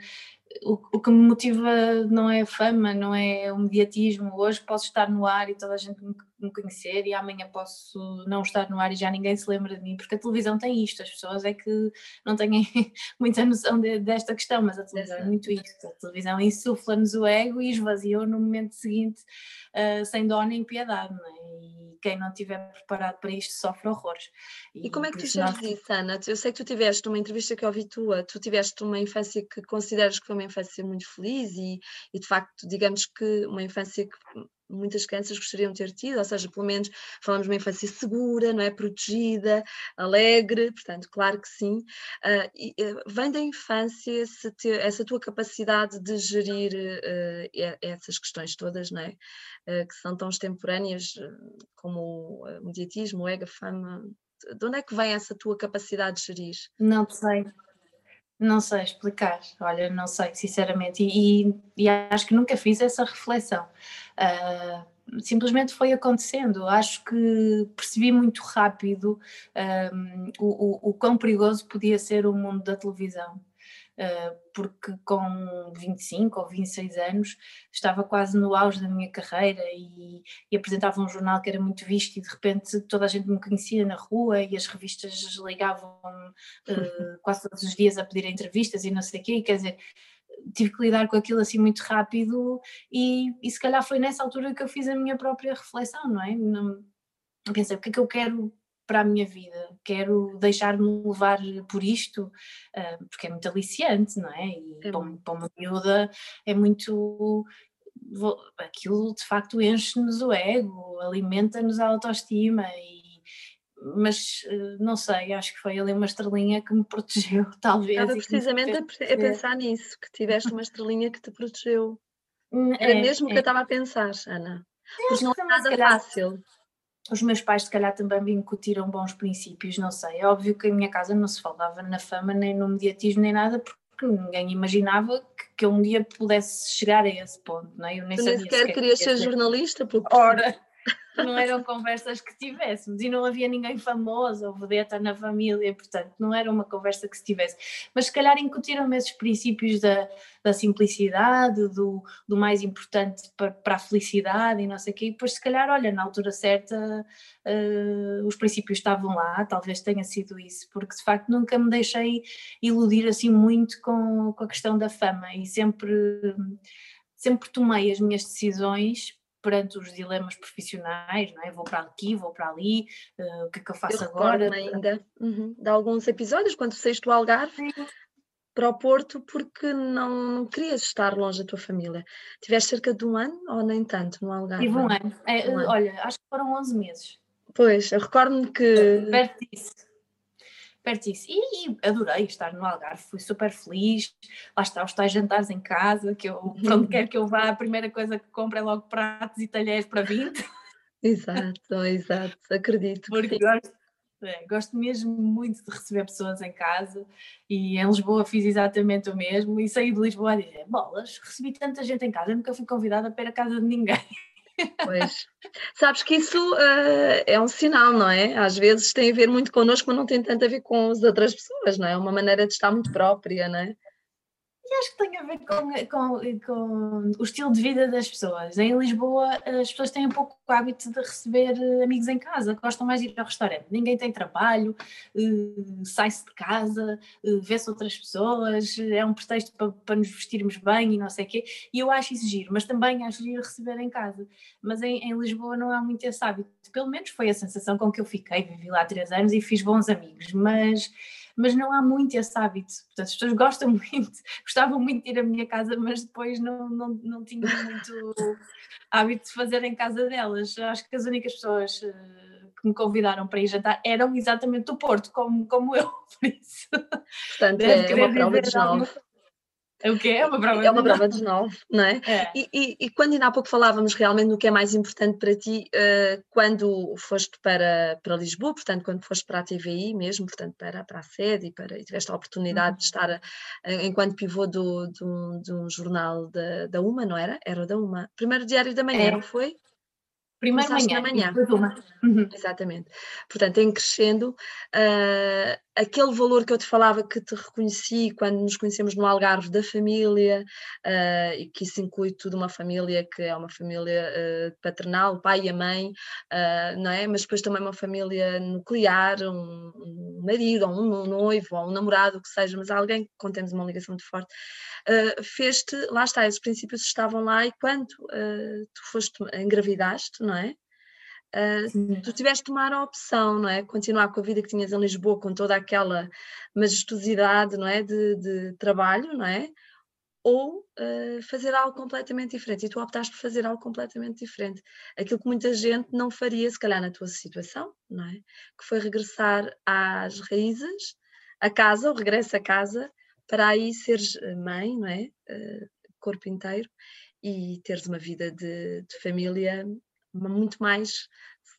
o, o, que me motiva não é a fama, não é o mediatismo. Hoje posso estar no ar e toda a gente me, conhecer, e amanhã posso não estar no ar e já ninguém se lembra de mim, porque a televisão tem isto. As pessoas é que não têm muita noção de, desta questão, mas a televisão é muito isto. A televisão insufla-nos o ego e esvaziou no momento seguinte, uh, sem dó nem piedade. Não é? E quem não estiver preparado para isto sofre horrores. E, e como é que tu geres isso, Ana? Eu sei que tu tiveste uma entrevista que eu ouvi tua, tu tiveste uma infância que consideras que foi uma infância muito feliz e, e de facto, digamos que uma infância que muitas crianças gostariam de ter tido, ou seja, pelo menos falamos de uma infância segura, não é? Protegida, alegre, portanto, claro que sim. Uh, e, uh, vem da infância essa, essa tua capacidade de gerir uh, essas questões todas, não é? que são tão extemporâneas como o mediatismo, o ego, a fama. De onde é que vem essa tua capacidade de gerir? Não sei. Não sei explicar, olha, não sei, sinceramente, e, e acho que nunca fiz essa reflexão. Uh, simplesmente foi acontecendo. Acho que percebi muito rápido um, o, o, o quão perigoso podia ser o mundo da televisão. Ah, porque com 25 ou 26 anos estava quase no auge da minha carreira e, e, apresentava um jornal que era muito visto e de repente toda a gente me conhecia na rua e as revistas ligavam uh, quase todos os dias a pedir entrevistas e não sei o quê, quer dizer, tive que lidar com aquilo assim muito rápido e, e se calhar foi nessa altura que eu fiz a minha própria reflexão, não é? Não, pensei, o que é que eu quero para a minha vida, quero deixar-me levar por isto, uh, porque é muito aliciante, não é? E é. para, uma miúda é muito. Aquilo de facto enche-nos o ego, alimenta-nos a autoestima e mas ah, não sei, acho que foi ali uma estrelinha que me protegeu, talvez. Estava precisamente a, a, pensar nisso, que tiveste uma estrelinha que te protegeu. Hum, Era é, mesmo o é. que eu estava a pensar, Ana. Porque não é nada fácil os meus pais, se calhar, também me incutiram bons princípios, não sei. É óbvio que em minha casa não se falava na fama, nem no mediatismo, nem nada, porque ninguém imaginava que, que eu um dia pudesse chegar a esse ponto, não é? Eu nem tu nem sequer querias ser jornalista, porque... Ora, não eram conversas que tivéssemos e não havia ninguém famoso ou vedeta na família, portanto não era uma conversa que se tivesse. Mas se calhar incutiram-me esses princípios da, da simplicidade, do, do mais importante para, para, a felicidade e não sei o quê, e depois se calhar, olha, na altura certa uh, os princípios estavam lá, talvez tenha sido isso, porque de facto nunca me deixei iludir assim muito com, com a questão da fama e sempre sempre tomei as minhas decisões perante os dilemas profissionais, não é? Vou para aqui, vou para ali, uh, o que é que eu faço eu agora? ainda uhum. de alguns episódios, quando saíste do Algarve, para o Porto porque não, não querias estar longe da tua família. Tiveste cerca de um ano ou nem tanto no Algarve? Tive um ano. É, um ano. Olha, acho que foram 11 meses. Pois, eu recordo-me que. Perto disso. Perto disso. E, e, adorei estar no Algarve, fui super feliz. Lá está, os tais jantares em casa, que eu, para onde quer que eu vá, a primeira coisa que compro é logo pratos e talheres para 20. Exato, exato, acredito. Porque gosto, é, gosto mesmo muito de receber pessoas em casa e em Lisboa fiz exatamente o mesmo e saí de Lisboa a dizer, bolas, recebi tanta gente em casa, nunca fui convidada para ir à casa de ninguém. Pois. Sabes que isso uh, é um sinal, não é? Às vezes tem a ver muito connosco, mas não tem tanto a ver com as outras pessoas, não é? É uma maneira de estar muito própria, não é? E acho que tem a ver com, com, com, o estilo de vida das pessoas. Em Lisboa, as pessoas têm um pouco o hábito de receber eh, amigos em casa, gostam mais de ir ao restaurante. Ninguém tem trabalho, uh, sai-se de casa, uh, vê-se outras pessoas, é um pretexto para, para nos vestirmos bem e não sei o quê. E eu acho isso giro, mas também acho giro receber em casa. Mas em, em Lisboa não há muito esse hábito. Pelo menos foi a sensação com que eu fiquei. Vivi lá três anos e fiz bons amigos, mas mas não há muito esse hábito. Portanto, as pessoas gostam muito, gostavam muito de ir à minha casa, mas depois não, não, não tinham muito hábito de fazer em casa delas. Acho que as únicas pessoas eh, que me convidaram para ir jantar eram exatamente do Porto, como, como eu, por isso. Portanto, é uma prova de nove. É o quê? É uma prova, é uma prova de nove, não é? é. E, e, e, quando ainda há pouco falávamos realmente do que é mais importante para ti, uh, quando foste para, para Lisboa, portanto, quando foste para a TVI mesmo, portanto, para, para a sede e, para, e tiveste a oportunidade uhum. de estar a, a, enquanto pivô do, do, de um jornal da, da UMA, não era? Era da UMA. Primeiro Diário da Manhã, é. não foi? Primeiro manhã, manhã. Uhum. Exatamente. Portanto, em crescendo, uh, aquele valor que eu te falava que te reconheci quando nos conhecemos no Algarve da família, uh, e que isso inclui tudo uma família que é uma família uh, paternal, o pai e a mãe, não é? Mas depois também uma família nuclear, um, um marido, ou um, um noivo, ou um namorado, o que seja, mas alguém com temos uma ligação muito forte, fez-te, lá está, esses princípios estavam lá e quando tu foste, engravidaste, não é? Uh, tu tiveste de tomar a opção, não é? Continuar com a vida que tinhas em Lisboa, com toda aquela majestosidade, não é? De, de trabalho, não é? Ou uh, fazer algo completamente diferente. E tu optaste por fazer algo completamente diferente. Aquilo que muita gente não faria, se calhar, na tua situação, não é? Que foi regressar às raízes, a casa, o regresso a casa, para aí seres mãe, não é? Uh, corpo inteiro, e teres uma vida de, de família muito mais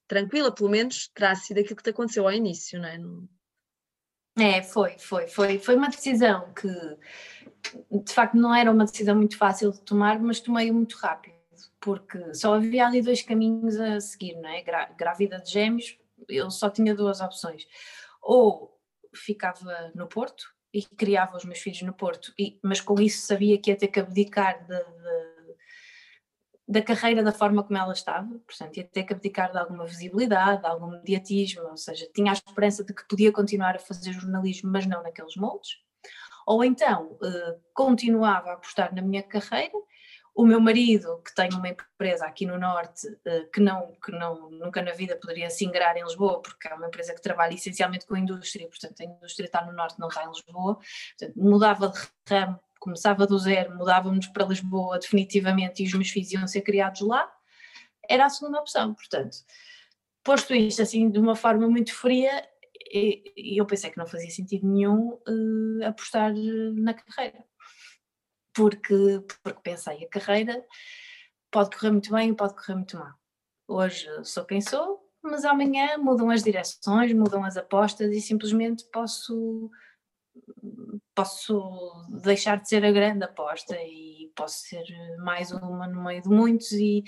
tranquila, pelo menos terá sido aquilo que te aconteceu ao início, não é? É, foi, foi, foi, foi uma decisão que de facto não era uma decisão muito fácil de tomar, mas tomei muito rápido, porque só havia ali dois caminhos a seguir, não é? Grávida de gêmeos, eu só tinha duas opções. Ou ficava no Porto e criava os meus filhos no Porto, e, mas com isso sabia que ia ter que abdicar de, de da carreira da forma como ela estava, portanto ia ter que abdicar de alguma visibilidade, de algum mediatismo, ou seja, tinha a esperança de que podia continuar a fazer jornalismo, mas não naqueles moldes, ou então uh, continuava a apostar na minha carreira, o meu marido, que tem uma empresa aqui no Norte, uh, que, não, que não, nunca na vida poderia se ingrar em Lisboa, porque é uma empresa que trabalha essencialmente com a indústria, portanto a indústria está no Norte, não está em Lisboa, portanto, mudava de ramo começava do zero, mudávamos para Lisboa definitivamente e os meus filhos iam ser criados lá, era a segunda opção. Portanto, posto isto assim de uma forma muito fria, eu pensei que não fazia sentido nenhum uh, apostar na carreira. Porque, porque pensei, a carreira pode correr muito bem pode correr muito mal. Hoje sou quem sou, mas amanhã mudam as direções, mudam as apostas e simplesmente posso posso deixar de ser a grande aposta e posso ser mais uma no meio de muitos e,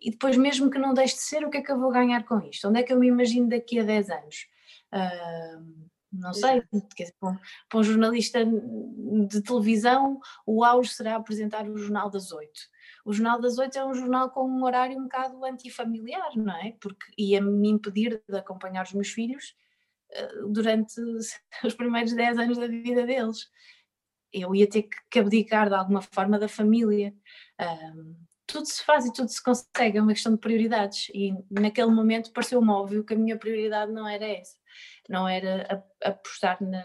e depois mesmo que não deixe de ser, o que é que eu vou ganhar com isto? Onde é que eu me imagino daqui a 10 anos? Uh, não sei, para, para um jornalista de televisão o auge será apresentar o Jornal das Oito. O Jornal das Oito é um jornal com um horário um bocado antifamiliar, não é? Porque ia me impedir de acompanhar os meus filhos eh, durante os primeiros 10 anos da vida deles. Eu ia ter que abdicar de alguma forma da família. Um, tudo se faz e tudo se consegue, é uma questão de prioridades. E naquele momento pareceu-me óbvio que a minha prioridade não era essa. Não era apostar na,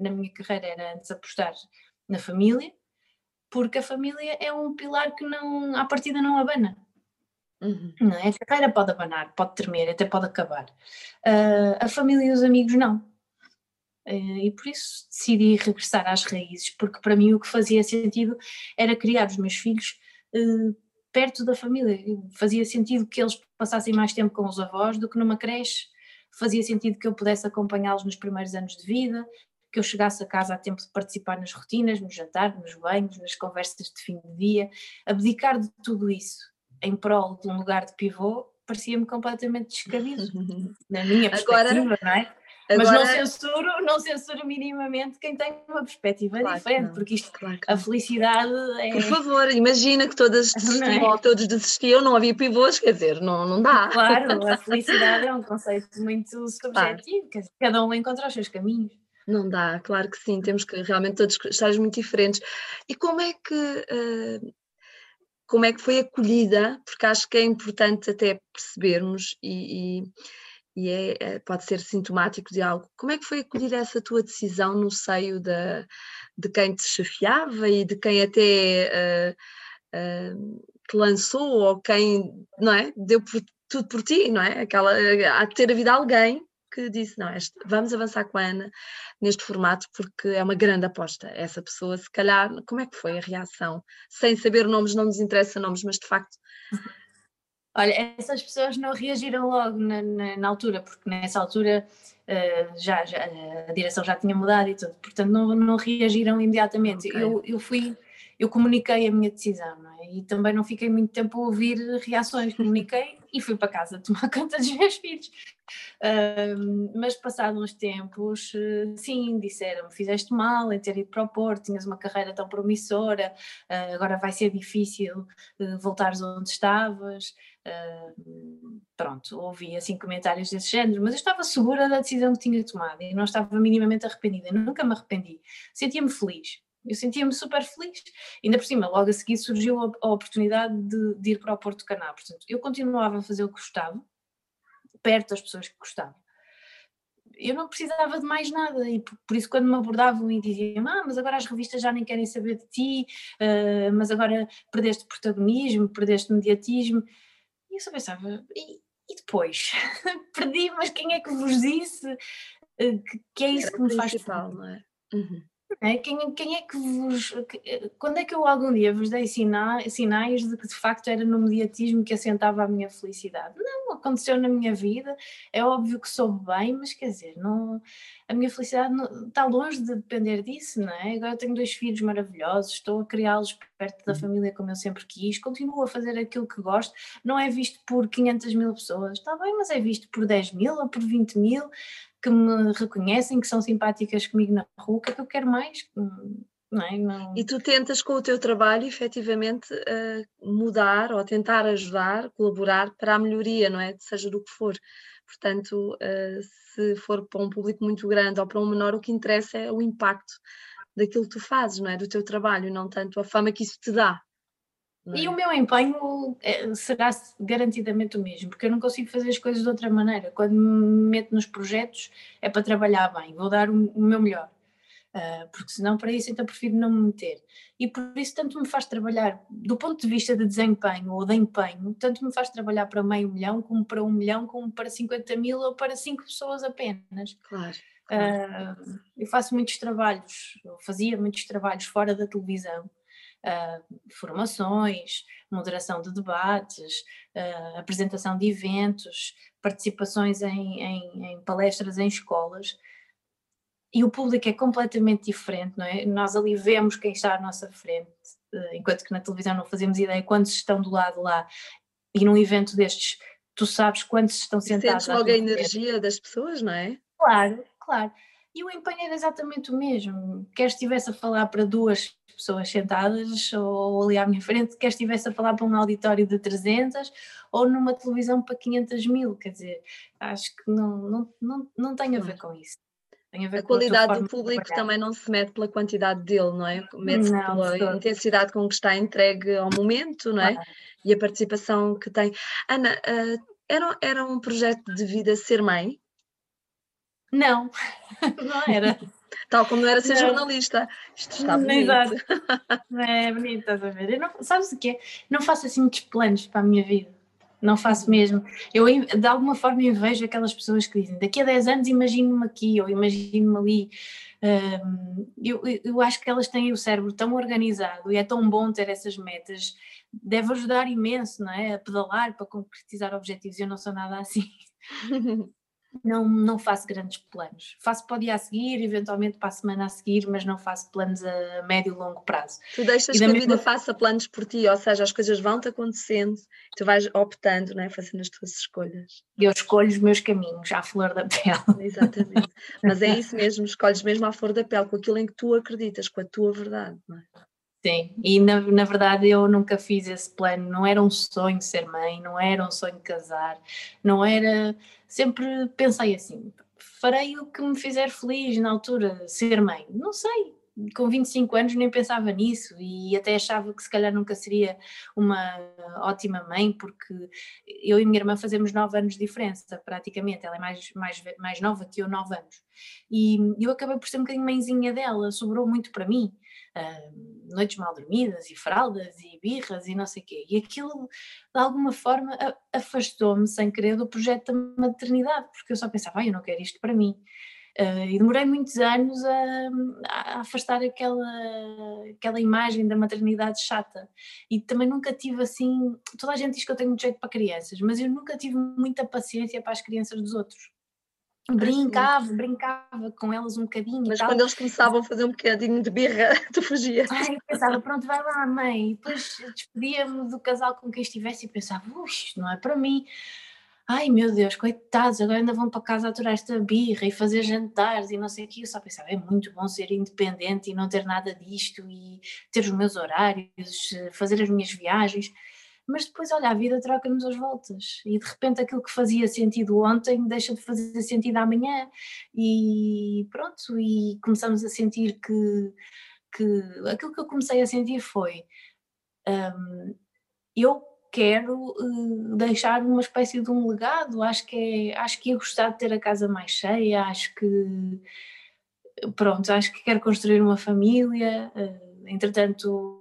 na minha carreira, era antes apostar na família, porque a família é um pilar que não, à partida não abana. Uhum. Não é? A carreira pode abanar, pode tremer, até pode acabar. Uh, a família e os amigos não. Uh, e por isso decidi regressar às raízes, porque para mim o que fazia sentido era criar os meus filhos uh, perto da família. Fazia sentido que eles passassem mais tempo com os avós do que numa creche. Fazia sentido que eu pudesse acompanhá-los nos primeiros anos de vida, que eu chegasse a casa a tempo de participar nas rotinas, no jantar, nos banhos, nas conversas de fim de dia. Abdicar de tudo isso em prol de um lugar de pivô parecia-me completamente descabido, na minha perspectiva, Agora, não é? Mas não censuro, não censuro minimamente quem tem uma perspectiva claro diferente, porque isto, claro a felicidade é. Por favor, imagina que todas desistiam, é? todos desistiam, não havia pivôs, quer dizer, não, não dá. Claro, a felicidade é um conceito muito subjetivo, claro. cada um encontra os seus caminhos. Não dá, claro que sim, temos que realmente todos estar muito diferentes. E como é que uh, como é que foi acolhida, porque acho que é importante até percebermos e, e, e é, é, pode ser sintomático de algo. Como é que foi acolhida essa tua decisão no seio de, de quem te chefiava e de quem até uh, uh, te lançou ou quem, não é? Deu por, tudo por ti, não é? Aquela, há de ter havido alguém que disse: não, este, vamos avançar com a Ana neste formato porque é uma grande aposta. Essa pessoa, se calhar, como é que foi a reação? Sem saber nomes, não nos interessa nomes, mas de facto. Olha, essas pessoas não reagiram logo na, na, na altura, porque nessa altura uh, já, já, a direção já tinha mudado e tudo, portanto não, não reagiram imediatamente. Okay. Eu, eu fui eu comuniquei a minha decisão, é? E também não fiquei muito tempo a ouvir reações, comuniquei e fui para casa tomar conta dos meus filhos. Uh, mas passados uns tempos, uh, sim, disseram-me, fizeste mal em ter ido para o Porto, tinhas uma carreira tão promissora, uh, agora vai ser difícil eh, voltares onde estavas. pronto, ouvi assim comentários desse género, mas eu estava segura da decisão que tinha tomado e não estava minimamente arrependida, nunca me arrependi, sentia-me feliz. Eu sentia-me super feliz. Ainda por cima, logo a seguir surgiu a, a oportunidade de, de, ir para o Porto Canal. Portanto, eu continuava a fazer o que gostava, perto das pessoas que gostava. Eu não precisava de mais nada e por, por isso quando me abordavam e diziam ah, mas agora as revistas já nem querem saber de ti, uh, mas agora perdeste protagonismo, perdeste mediatismo, e eu só pensava, e, e depois? Perdi, mas quem é que vos disse uh, que, que, é isso que me faz... Não é? Uhum. É? Quem, quem, é que vos. Quando é que eu algum dia vos dei sina, sinais de que de facto era no mediatismo que assentava a minha felicidade? Não, aconteceu na minha vida, é óbvio que soube bem, mas quer dizer, não, a minha felicidade não, está longe de depender disso, não é? Agora tenho dois filhos maravilhosos, estou a criá-los perto da uhum. família como eu sempre quis, continuo a fazer aquilo que gosto, não é visto por 500 mil pessoas, está bem, mas é visto por 10 mil ou por 20 mil que me reconhecem, que são simpáticas comigo na rua, o que é que eu quero mais? Não é? Não... E tu tentas com o teu trabalho efetivamente uh, mudar ou tentar ajudar, colaborar para a melhoria, não é? Seja do que for. Portanto, uh, se for para um público muito grande ou para um menor, o que interessa é o impacto daquilo que tu fazes, não é? Do teu trabalho, não tanto a fama que isso te dá. E o meu empenho é, será garantidamente o mesmo, porque eu não consigo fazer as coisas de outra maneira. Quando me meto nos projetos é para trabalhar bem, vou dar o, meu melhor. Uh, porque senão para isso então prefiro não me meter. E por isso tanto me faz trabalhar, do ponto de vista de desempenho ou de empenho, tanto me faz trabalhar para meio milhão, como para um milhão, como para 50 mil ou para cinco pessoas apenas. Claro. claro. Uh, eu faço muitos trabalhos, eu fazia muitos trabalhos fora da televisão, uh, formações, moderação de debates, uh, apresentação de eventos, participações em, em, em, palestras em escolas. E o público é completamente diferente, não é? Nós ali vemos quem está à nossa frente, uh, enquanto que na televisão não fazemos ideia quantos estão do lado lá. E num evento destes, tu sabes quantos estão sentados. Sentes logo a energia das pessoas, não é? Claro, claro. E o empenho era exatamente o mesmo. Quer estivesse a falar para duas pessoas sentadas ou ali à minha frente, quer estivesse a falar para um auditório de 300 ou numa televisão para 500 mil, quer dizer, acho que não, não, não, não tem a ver com isso. A, a, qualidade do público também não se mede pela quantidade dele, não é? Mede-se pela intensidade com que está entregue ao momento, não é? Ah. E a participação que tem. Ana, uh, era, era um projeto de vida ser mãe? Não, não era. Tal como não era ser jornalista. Isto está bonito. Exato. É bonito, estás a ver? Eu não, sabes o que é? Não faço assim muitos planos para a minha vida. Não faço mesmo. Eu, de alguma forma, vejo aquelas pessoas que dizem daqui a 10 anos imagino-me aqui ou imagino-me ali. eu, eu acho que elas têm o cérebro tão organizado e é tão bom ter essas metas. Deve ajudar imenso, não é? A pedalar para concretizar objetivos. Eu não sou nada assim. não, não faço grandes planos. Faço para o dia a seguir, eventualmente para a semana a seguir, mas não faço planos a médio e longo prazo. Tu deixas que a vida faça planos por ti, ou seja, as coisas vão-te acontecendo, tu vais optando, não é? fazendo as tuas escolhas. Eu escolho os meus caminhos à flor da pele. Exatamente. Mas é isso mesmo, escolhes mesmo à flor da pele, com aquilo em que tu acreditas, com a tua verdade, não é? Sim, e na, na verdade eu nunca fiz esse plano, não era um sonho ser mãe, não era um sonho casar, não era. Sempre pensei assim: farei o que me fizer feliz na altura, ser mãe. Não sei, com 25 anos nem pensava nisso e até achava que se calhar nunca seria uma ótima mãe, porque eu e minha irmã fazemos 9 anos de diferença, praticamente. Ela é mais, mais, mais nova que eu, 9 anos. E eu acabei por ser um bocadinho mãezinha dela, sobrou muito para mim uh, noites mal dormidas e fraldas e birras e não sei o quê. E aquilo, de alguma forma, afastou-me sem querer do projeto da maternidade, porque eu só pensava, ah, eu não quero isto para mim. Uh, e demorei muitos anos a, a, afastar aquela, aquela imagem da maternidade chata. E também nunca tive assim. Toda a gente diz que eu tenho muito jeito para crianças, mas eu nunca tive muita paciência para as crianças dos outros brincava, brincava com elas um bocadinho. Mas quando eles começavam a fazer um bocadinho de birra, tu fugias. Ai, pensava, pronto, vai lá, mãe. E depois despedia-me do casal com quem estivesse e pensava, isto não é para mim. Ai meu Deus, coitados, agora ainda vão para casa aturar esta birra e fazer jantares e não sei o que. Eu só pensava, é muito bom ser independente e não ter nada disto e ter os meus horários, fazer as minhas viagens mas depois, olha, a vida troca-nos as voltas. E de repente aquilo que fazia sentido ontem deixa de fazer sentido amanhã. E pronto, e começamos a sentir que, que aquilo que eu comecei a sentir foi um, eu quero uh, deixar uma espécie de um legado, acho que é, acho que ia gostar de ter a casa mais cheia, acho que pronto, acho que quero construir uma família, uh, entretanto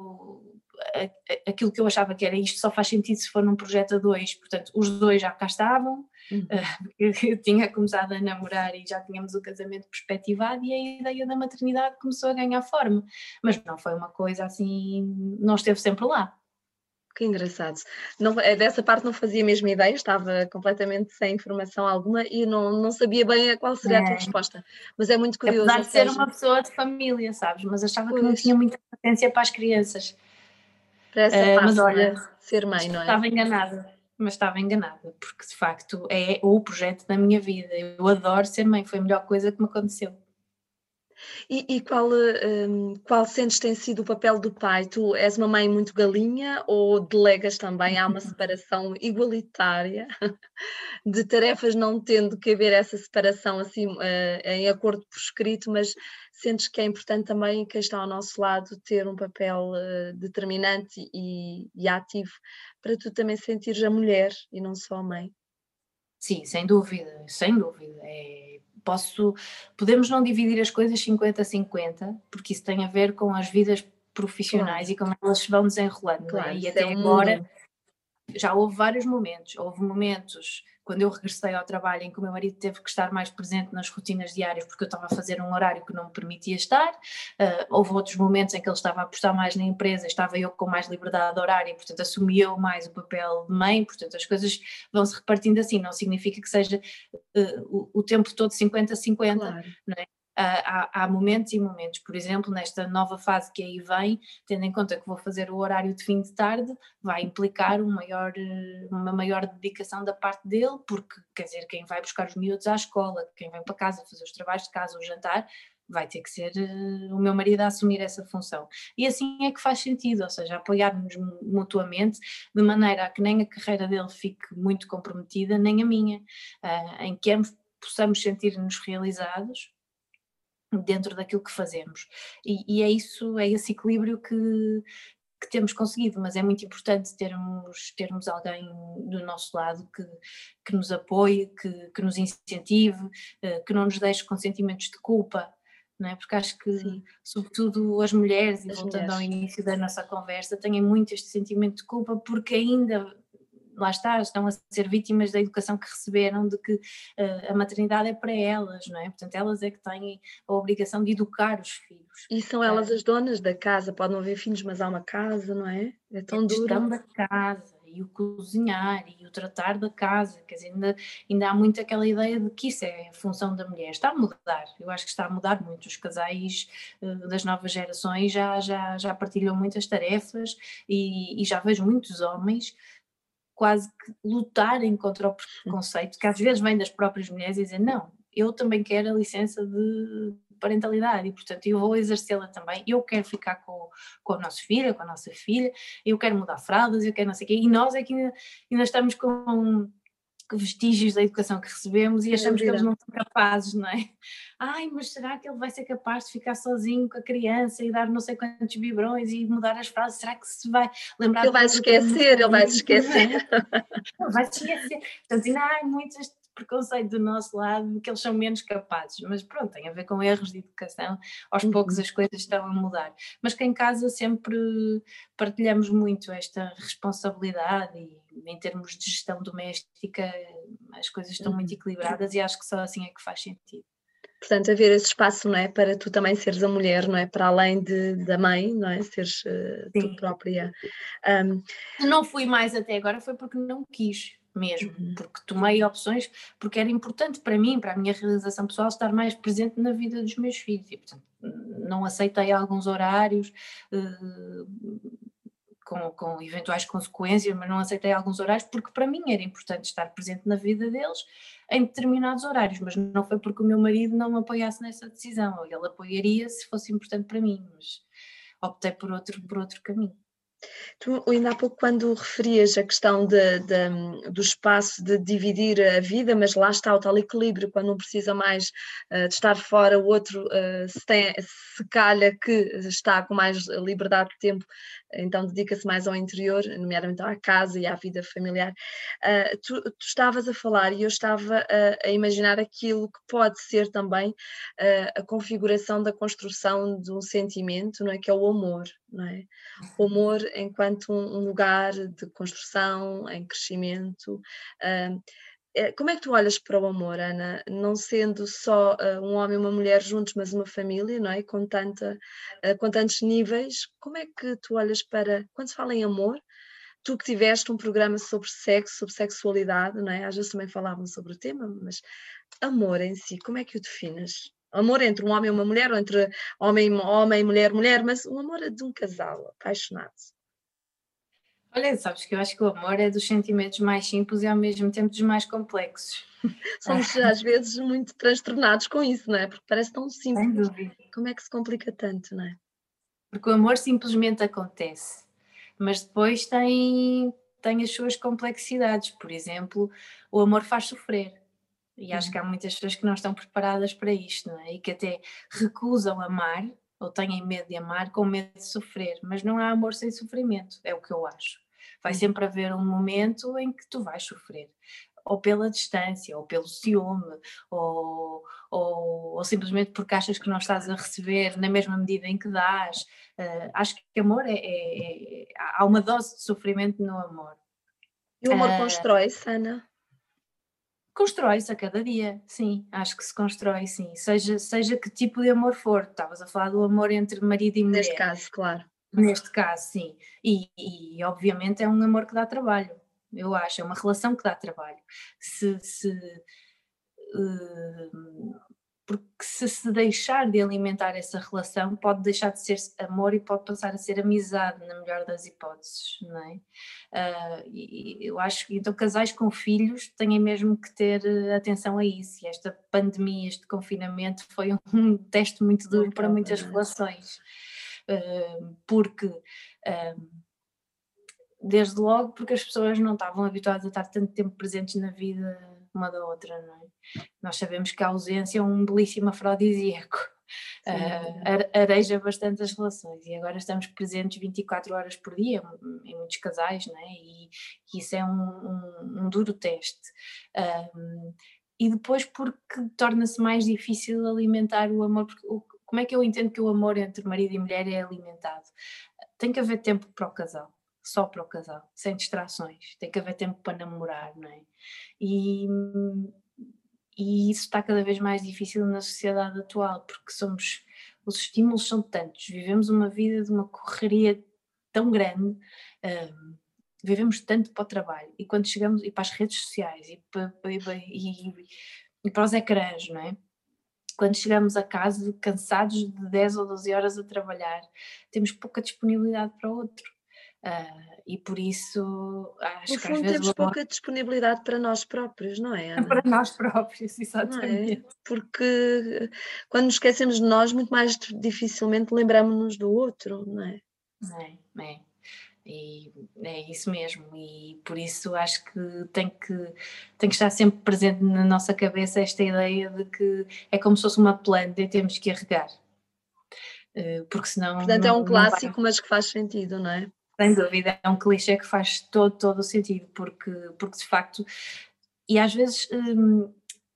aquilo que eu achava que era isto só faz sentido se for num projeto a dois, portanto os dois já cá estavam, uhum. eu tinha começado a namorar e já tínhamos o casamento perspectivado e a ideia da maternidade começou a ganhar forma, mas não foi uma coisa assim, não esteve sempre lá. Que engraçado. Não, é, dessa parte não fazia mesmo ideia, estava completamente sem informação alguma e não, não sabia bem qual seria é. a tua é. resposta. Mas é muito curioso. Apesar de ser uma pessoa de família, sabes? Mas achava pois. que não tinha muita potência para as crianças. Para essa uh, mas olha, ser mãe, não é? Estava enganada, mas estava enganada, porque de facto é o projeto da minha vida. Eu adoro ser mãe, foi a melhor coisa que me aconteceu. E, e qual, um, qual sentes tem sido o papel do pai? Tu és uma mãe muito galinha ou delegas também? Há uma separação igualitária de tarefas, não tendo que haver essa separação assim uh, em acordo por escrito, mas sentes que é importante também quem está ao nosso lado ter um papel uh, determinante e, e ativo para tu também sentires a mulher e não só a mãe? Sim, sem dúvida, sem dúvida. É posso, podemos não dividir as coisas 50-50, porque isso tem a ver com as vidas profissionais claro. e como elas se vão desenrolando. Claro, é? E até é agora já houve vários momentos. Houve momentos quando eu regressei ao trabalho em que o meu marido teve que estar mais presente nas rotinas diárias porque eu estava a fazer um horário que não me permitia estar. Uh, houve outros momentos em que ele estava a apostar mais na empresa, estava eu com mais liberdade horária, portanto assumi eu mais o papel de mãe, portanto as coisas vão se repartindo assim, não significa que seja uh, o, o, tempo todo 50-50, claro. não é? Há, há, momentos e momentos, por exemplo, nesta nova fase que aí vem, tendo em conta que vou fazer o horário de fim de tarde, vai implicar um maior, uma maior dedicação da parte dele, porque quer dizer, quem vai buscar os miúdos à escola, quem vem para casa fazer os trabalhos de casa, o jantar, vai ter que ser uh, o meu marido a assumir essa função. E assim é que faz sentido, ou seja, apoiarmos mutuamente, de maneira a que nem a carreira dele fique muito comprometida, nem a minha, uh, em que ambos possamos sentir-nos realizados dentro daquilo que fazemos. E, e, é isso, é esse equilíbrio que, que temos conseguido, mas é muito importante termos, termos alguém do nosso lado que, que nos apoie, que, que nos incentive, eh, que não nos deixe com sentimentos de culpa, não é? Porque acho que, Sim. sobretudo, as mulheres, e voltando mulheres. ao início da nossa conversa, têm muito este sentimento de culpa porque ainda lá está, estão a ser vítimas da educação que receberam de que uh, a maternidade é para elas, não é? Portanto, elas é que têm a obrigação de educar os filhos. E são elas uh, as donas da casa, podem haver filhos, mas há uma casa, não é? É tão duro. A da casa, e o cozinhar, e o tratar da casa, quer dizer, ainda, ainda há muito aquela ideia de que isso é a função da mulher. Está a mudar, eu acho que está a mudar muito. Os casais uh, das novas gerações já, já, já partilham muitas tarefas e, e já vejo muitos homens quase que lutarem contra o preconceito, que às vezes vem das próprias mulheres e dizem, não, eu também quero a licença de parentalidade e portanto eu vou exercê-la também, eu quero ficar com, com a nossa filha, com a nossa filha, eu quero mudar fraldas, eu quero não sei o quê, e nós é que ainda, ainda estamos com vestígios da educação que recebemos e achamos que eles não são capazes, não é? Ai, mas será que ele vai ser capaz de ficar sozinho com a criança e dar não sei quantos vibrões e mudar as frases? Será que se vai lembrar? Ele vai se esquecer, ele vai esquecer. Ele vai esquecer. Portanto, ainda há muitas preconceito do nosso lado que eles são menos capazes, mas pronto, tem a ver com erros de educação, aos uhum. poucos as coisas estão a mudar. Mas que em casa sempre partilhamos muito esta responsabilidade e em termos de gestão doméstica as coisas estão uhum. muito equilibradas e acho que só assim é que faz sentido. Portanto, haver esse espaço, não é, para tu também seres a mulher, não é, para além de, da mãe, não é, seres uh, tu própria. Um... Não fui mais até agora, foi porque não quis mesmo, uhum. porque tomei opções, porque era importante para mim, para a minha realização pessoal, estar mais presente na vida dos meus filhos e, portanto, não aceitei alguns horários uh, com, com eventuais consequências, mas não aceitei alguns horários porque para mim era importante estar presente na vida deles em determinados horários, mas não foi porque o meu marido não me apoiasse nessa decisão, ele apoiaria se fosse importante para mim, mas optei por outro, por outro caminho. Tu, ainda há pouco, quando referias a questão de, de, do espaço de dividir a vida, mas lá está o tal equilíbrio, quando um precisa mais uh, de estar fora, o outro uh, se, tem, se calha que está com mais liberdade de tempo, então dedica-se mais ao interior, nomeadamente à casa e à vida familiar. Uh, tu, tu, estavas a falar e eu estava a, a imaginar aquilo que pode ser também a configuração da construção de um sentimento, não é? que é o amor. É? O amor enquanto um lugar de construção, em crescimento. Eh, como é que tu olhas para o amor, Ana? Não sendo só uh, um homem e uma mulher juntos, mas uma família, não é? Com, tanta, uh, com tantos níveis, como é que tu olhas para. Quando se fala em amor, tu que tiveste um programa sobre sexo, sobre sexualidade, não é? Às vezes também falávamos sobre o tema, mas amor em si, como é que o defines? Amor entre um homem e uma mulher, ou entre homem, homem, mulher, mulher, mas o amor é de um casal apaixonado. Olha, sabes que eu acho que o amor é dos sentimentos mais simples e ao mesmo tempo dos mais complexos. Somos às vezes muito transtornados com isso, não é? Porque parece tão simples. Como é que se complica tanto, não é? Porque o amor simplesmente acontece, mas depois tem, tem as suas complexidades. Por exemplo, o amor faz sofrer. E acho que há muitas pessoas que não estão preparadas para isto, não é? E que até recusam amar ou têm medo de amar com medo de sofrer, mas não há amor sem sofrimento, é o que eu acho. Vai sempre haver um momento em que tu vais sofrer, ou pela distância, ou pelo ciúme, ou, ou, ou simplesmente porque achas que não estás a receber na mesma medida em que dás. Uh, acho que amor é, é, é, há uma dose de sofrimento no amor. E o amor uh, constrói-se, Ana? Constrói-se a cada dia, sim, acho que se constrói, sim. Seja, seja que tipo de amor for, estavas a falar do amor entre marido e mulher. Neste caso, claro. Neste caso, sim. E, e obviamente é um amor que dá trabalho, eu acho, é uma relação que dá trabalho. Se, se uh, porque se se deixar de alimentar essa relação pode deixar de ser amor e pode passar a ser amizade na melhor das hipóteses, não é? Uh, e eu acho que então casais com filhos têm mesmo que ter eh, atenção a isso e esta pandemia, este confinamento foi um teste muito duro para muitas relações, uh, porque uh, desde logo porque as pessoas não estavam habituadas a estar tanto tempo presentes na vida uma da outra, não é? Nós sabemos que a ausência é um belíssimo afrodisíaco, uh, areja bastante as relações e agora estamos presentes 24 horas por dia em muitos casais, não é? E, e isso é um, um, um duro teste. Um, e depois porque torna-se mais difícil alimentar o amor, porque o, como é que eu entendo que o amor entre marido e mulher é alimentado? Tem que haver tempo para o casal, só para o casal, sem distrações. Tem que haver tempo para namorar, não é? E, e isso está cada vez mais difícil na sociedade atual, porque somos os estímulos são tantos, vivemos uma vida de uma correria tão grande, um, vivemos tanto para o trabalho e quando chegamos e para as redes sociais e para, e, e, e para os ecrãs, não é? Quando chegamos a casa cansados de 10 ou 12 horas a trabalhar, temos pouca disponibilidade para outro. Uh, e por isso acho no que fundo, às vezes temos pouca disponibilidade para nós próprios, não é? Ana? Para nós próprios, é? exatamente. Porque quando nos esquecemos de nós, muito mais dificilmente lembramos-nos do outro, não é? É, é. E é isso mesmo, e por isso acho que tem que, tem que estar sempre presente na nossa cabeça esta ideia de que é como se fosse uma planta e temos que a regar. Eh, Porque senão. Portanto, é não- um não vai- clássico, mas que faz sentido, não é? Sem dúvida, é um clichê que faz todo, todo o sentido, porque, porque de facto, e às vezes hum,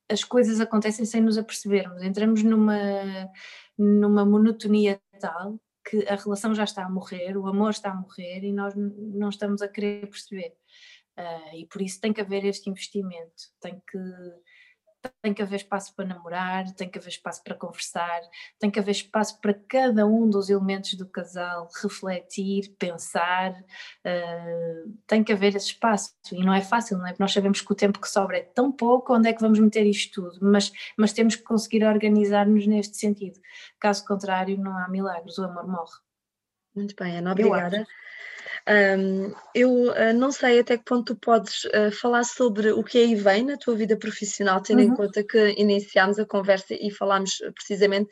as coisas acontecem sem nos apercebermos, entramos numa, numa monotonia tal que a relação já está a morrer, o amor está a morrer e nós não estamos a querer perceber. Ah, e por isso tem que haver este investimento, tem que, tem que haver espaço para namorar, tem que haver espaço para conversar, tem que haver espaço para cada um dos elementos do casal refletir, pensar, uh, tem que haver esse espaço e não é fácil, não é? Porque nós sabemos que o tempo que sobra é tão pouco, onde é que vamos meter isto tudo? Mas, mas temos que conseguir organizar-nos neste sentido, caso contrário não há milagres, o amor morre. Muito bem, Ana, Eu obrigada. Ahm, eu ah, não sei até que ponto tu podes ah, falar sobre o que aí vem na tua vida profissional, tendo em Uhum. conta que iniciámos a conversa e falámos precisamente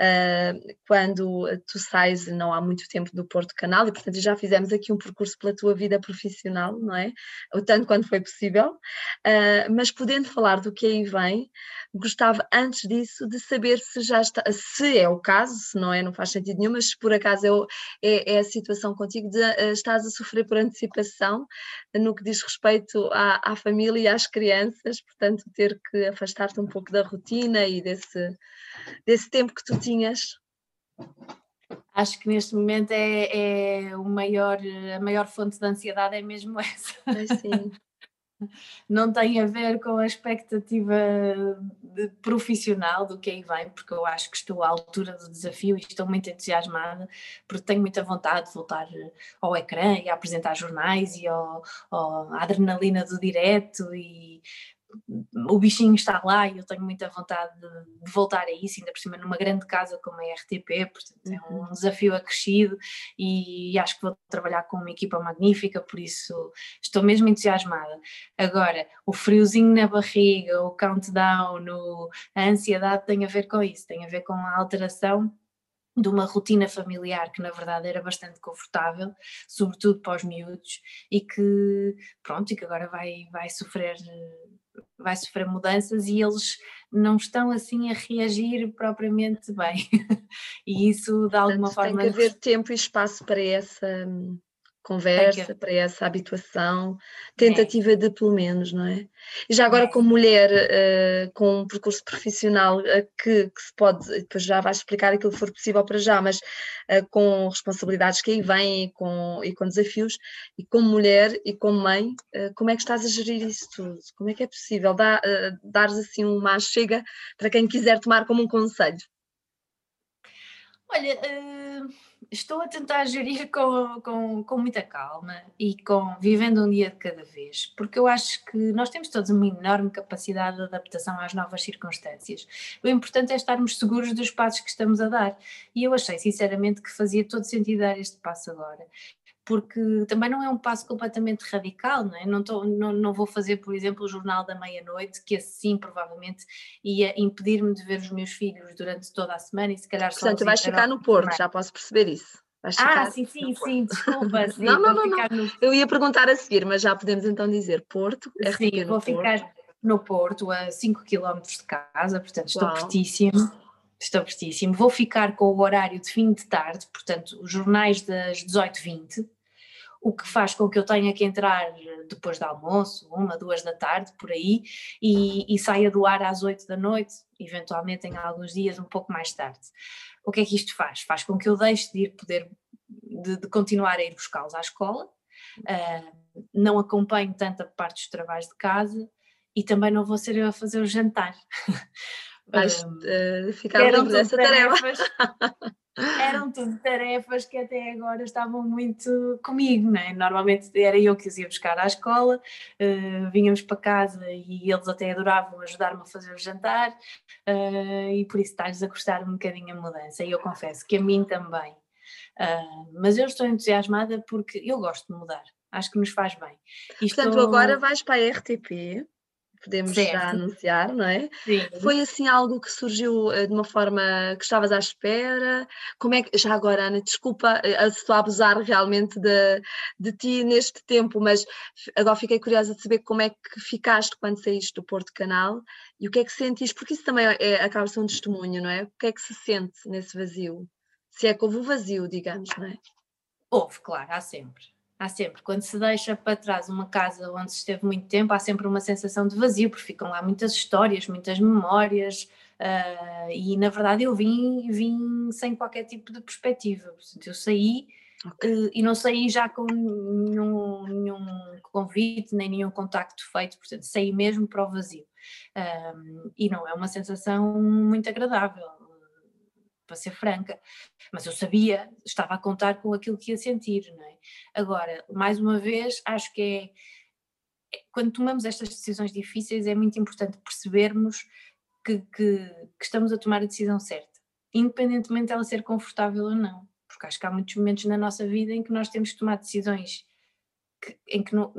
ah, quando tu sais não há muito tempo do Porto Canal e portanto já fizemos aqui um percurso pela tua vida profissional, não é? O tanto quanto foi possível, Ah, mas podendo falar do que aí vem, gostava antes disso de saber se já está, se é o caso, se não é, não faz sentido nenhum, mas se por acaso é, é, é a situação contigo de eh, estás a sofrer por antecipação no que diz respeito à, à família e às crianças, portanto ter que afastar-te um pouco da rotina e desse, desse tempo que tu tinhas. Acho que neste momento é, é o maior, a maior fonte de ansiedade é mesmo essa. Mas sim, não tem a ver com a expectativa profissional do que aí vem, porque eu acho que estou à altura do desafio e estou muito entusiasmada, porque tenho muita vontade de voltar ao ecrã e a apresentar jornais e ao, ao- adrenalina do direto e o bichinho está lá e eu tenho muita vontade de, de voltar a isso, ainda por cima numa grande casa como a RTP, portanto é um desafio acrescido e acho que vou trabalhar com uma equipa magnífica, por isso estou mesmo entusiasmada. Agora, o friozinho na barriga, o countdown, o- a ansiedade tem a ver com isso, tem a ver com a alteração de uma rotina familiar que na verdade era bastante confortável, sobretudo para os miúdos, e que pronto, e que agora vai, vai sofrer vai sofrer mudanças e eles não estão assim a reagir propriamente bem. e isso de alguma portanto, tem forma que haver tempo e espaço para essa conversa, para essa habituação, tentativa de pelo menos, não é? E já agora É. como mulher eh, com um percurso profissional eh, que, que se pode, depois já vais explicar aquilo que for possível para já, mas eh, com responsabilidades que aí vêm e com, e com desafios, e como mulher e como mãe, como é que estás a gerir isso tudo? Como é que é possível dar, dares assim uma chega para quem quiser tomar como um conselho? Olha, eh, estou a tentar gerir com, com, com muita calma e com vivendo um dia de cada vez, porque eu acho que nós temos todos uma enorme capacidade de adaptação às novas circunstâncias. O importante é estarmos seguros dos passos que estamos a dar. E eu achei sinceramente que fazia todo sentido dar este passo agora. Porque também não é um passo completamente radical, não é? Não, tô, não, não vou fazer, por exemplo, o Jornal da Meia-Noite, que assim provavelmente ia impedir-me de ver os meus filhos durante toda a semana e se calhar só Portanto, vais ficar no Porto, já posso perceber isso. Vais Ah, sim, sim, Porto. sim, desculpa. Sim, Não, não, não, não. no Eu ia perguntar a seguir, mas já podemos então dizer Porto, RTP Sim, vou Porto. ficar no Porto, a 5 km de casa, portanto estou Uau. pertíssimo. Estou pertíssimo. Vou ficar com o horário de fim de tarde, portanto, os jornais das 18h20, o que faz com que eu tenha que entrar depois do almoço, uma, duas da tarde, por aí, e, e saia do ar às 8 da noite, eventualmente em alguns dias um pouco mais tarde. o que é que isto faz? Faz com que eu deixe de ir poder, de, de continuar a ir buscá-los à escola, uh, não acompanho tanto a parte dos trabalhos de casa e também não vou ser eu a fazer o jantar. Vais uh, ficar livre dessa tarefa. eram tudo tarefas que até agora estavam muito comigo, né? Normalmente era eu que os ia buscar à escola, uh, vínhamos para casa e eles até adoravam ajudar-me a fazer o jantar uh, e por isso está-lhes a custar um bocadinho a mudança e eu confesso que a mim também. Uh, mas eu estou entusiasmada porque eu gosto de mudar, acho que nos faz bem. Portanto, estou... agora vais para a RTP podemos certo. já anunciar, não é? Sim. Foi assim algo que surgiu eh, de uma forma que estavas à espera? Como é que, já agora, Ana, desculpa eh, se estou a abusar realmente de, de ti neste tempo, mas agora fiquei curiosa de saber como é que ficaste quando saíste do Porto Canal e o que é que sentiste, porque isso também é, é acaba ser um testemunho, não é? O que é que se sente nesse vazio? Se é que houve o vazio, digamos, não é? Houve, claro, há sempre Há sempre, quando se deixa para trás uma casa onde se esteve muito tempo, há sempre uma sensação de vazio, porque ficam lá muitas histórias, muitas memórias, uh, e na verdade eu vim, vim sem qualquer tipo de perspectiva. Portanto, eu saí okay. uh, e não saí já com nenhum, nenhum, convite, nem nenhum contacto feito, portanto, saí mesmo para o vazio. Uh, e não é uma sensação muito agradável para ser franca, mas eu sabia, estava a contar com aquilo que ia sentir, não é? Agora, mais uma vez, acho que é, é quando tomamos estas decisões difíceis é muito importante percebermos que, que, que estamos a tomar a decisão certa, independentemente dela ser confortável ou não, porque acho que há muitos momentos na nossa vida em que nós temos que tomar decisões que, em que não,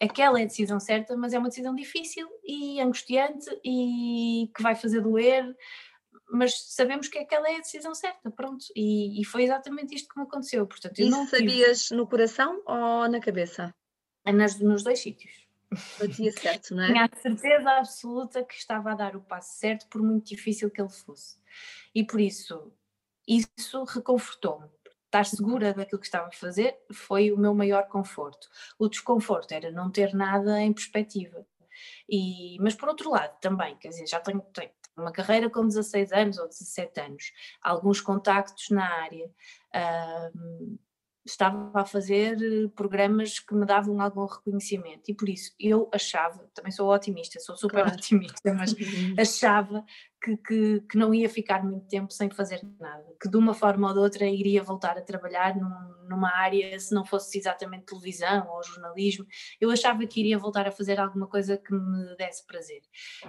aquela é a decisão certa, mas é uma decisão difícil e angustiante e que vai fazer doer, mas sabemos que aquela é a decisão certa, pronto. E, e foi exatamente isto que me aconteceu. Portanto, eu Isso não sabias tive... no coração ou na cabeça? É nas, nos dois sítios. Batia certo, não é? Tinha a certeza absoluta que estava a dar o passo certo, por muito difícil que ele fosse. E por isso, isso reconfortou-me. Estar segura daquilo que estava a fazer foi o meu maior conforto. O desconforto era não ter nada em perspectiva. E, mas por outro lado também, quer dizer, já tenho, tenho, uma carreira com 16 anos ou 17 anos, alguns contactos na área, estava a fazer eh, programas que me davam algum reconhecimento. E por isso eu achava, também sou otimista, sou super claro. otimista, mas achava que, que, que, não ia ficar muito tempo sem fazer nada, que de uma forma ou de outra iria voltar a trabalhar num, numa área, se não fosse exatamente televisão ou jornalismo, eu achava que iria voltar a fazer alguma coisa que me desse prazer.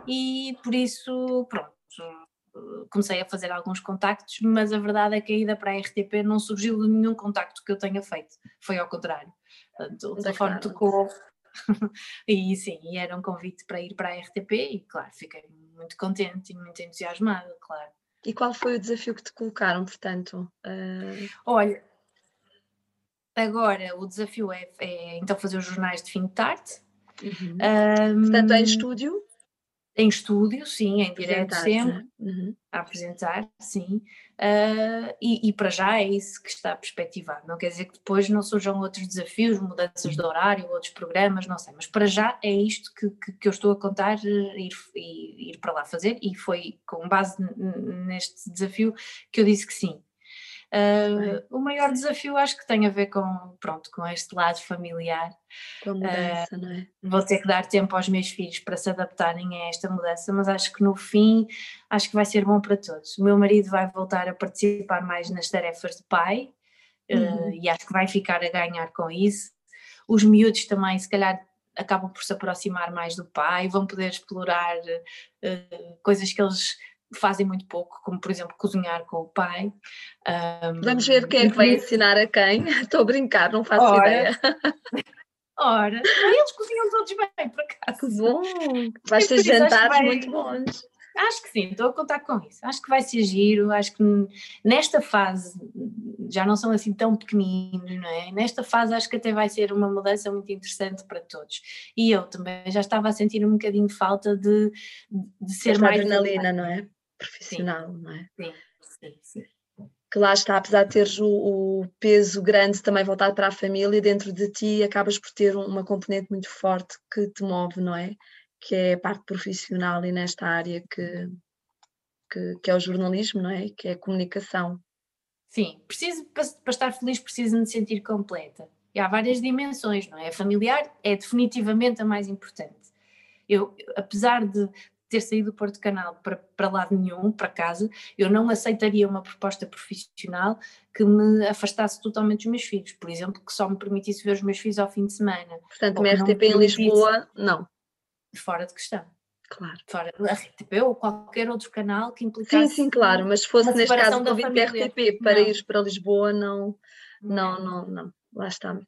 E por isso, pronto, comecei a fazer alguns contactos, mas a verdade é que a ida para a RTP não surgiu de nenhum contacto que eu tenha feito, foi ao contrário. O telefone tocou e sim, era um convite para ir para a RTP e claro, fiquei muito contente e muito entusiasmada, claro. E qual foi o desafio que te colocaram, portanto? Uh... Olha, agora o desafio é, é, então fazer os jornais de fim de tarde. Uhum. Um, portanto, em estúdio? Em estúdio, sim, em direto sempre, uhum. a apresentar, sim. Uh, e, e, para já é isso que está perspectivado. Não quer dizer que depois não surjam outros desafios, mudanças de horário, outros programas, não sei, mas para já é isto que, que, que eu estou a contar eh, ir, ir, ir para lá fazer, e foi com base neste desafio que eu disse que sim. Uh, o maior desafio acho que tem a ver com, pronto, com este lado familiar. Com a mudança, uh, não é? Vou ter que dar tempo aos meus filhos para se adaptarem a esta mudança, mas acho que no fim, acho que vai ser bom para todos. O meu marido vai voltar a participar mais nas tarefas de pai uhum. uh, e acho que vai ficar a ganhar com isso. Os miúdos também, se calhar, acabam por se aproximar mais do pai, vão poder explorar coisas que eles fazem muito pouco, como por exemplo cozinhar com o pai. Um, Vamos ver quem é que vai ensinar a quem. Estou a brincar, não faço ora, ideia. Ora, eles cozinham todos bem, por acaso. Que bom! Vais ter jantares vai... muito bons. Acho que sim, estou a contar com isso. Acho que vai ser giro, acho que nesta fase já não são assim tão pequeninos, não é? Nesta fase acho que até vai ser uma mudança muito interessante para todos. E eu também já estava a sentir um bocadinho falta de, de ser Esta mais. adrenalina, não é? Profissional, sim. não é? Sim, sim, sim. Que lá está, apesar de teres o, o, peso grande também voltado para a família, dentro de ti acabas por ter uma componente muito forte que te move, não é? Que é a parte profissional e nesta área que, que, que é o jornalismo, não é? Que é a comunicação. Sim, preciso, para, para estar feliz, preciso me sentir completa. E há várias dimensões, não é? A familiar é definitivamente a mais importante. Eu, apesar de ter saído do Porto Canal para, para lado nenhum, para casa, eu não aceitaria uma proposta profissional que me afastasse totalmente dos meus filhos. Por exemplo, que só me permitisse ver os meus filhos ao fim de semana. Portanto, uma RTP em Lisboa, não. Fora de questão. Claro. Fora da RTP ou qualquer outro canal que implicasse. Sim, sim, claro, mas se fosse neste caso convite da RTP para não. ires para Lisboa, não, não, não, não, não. lá está.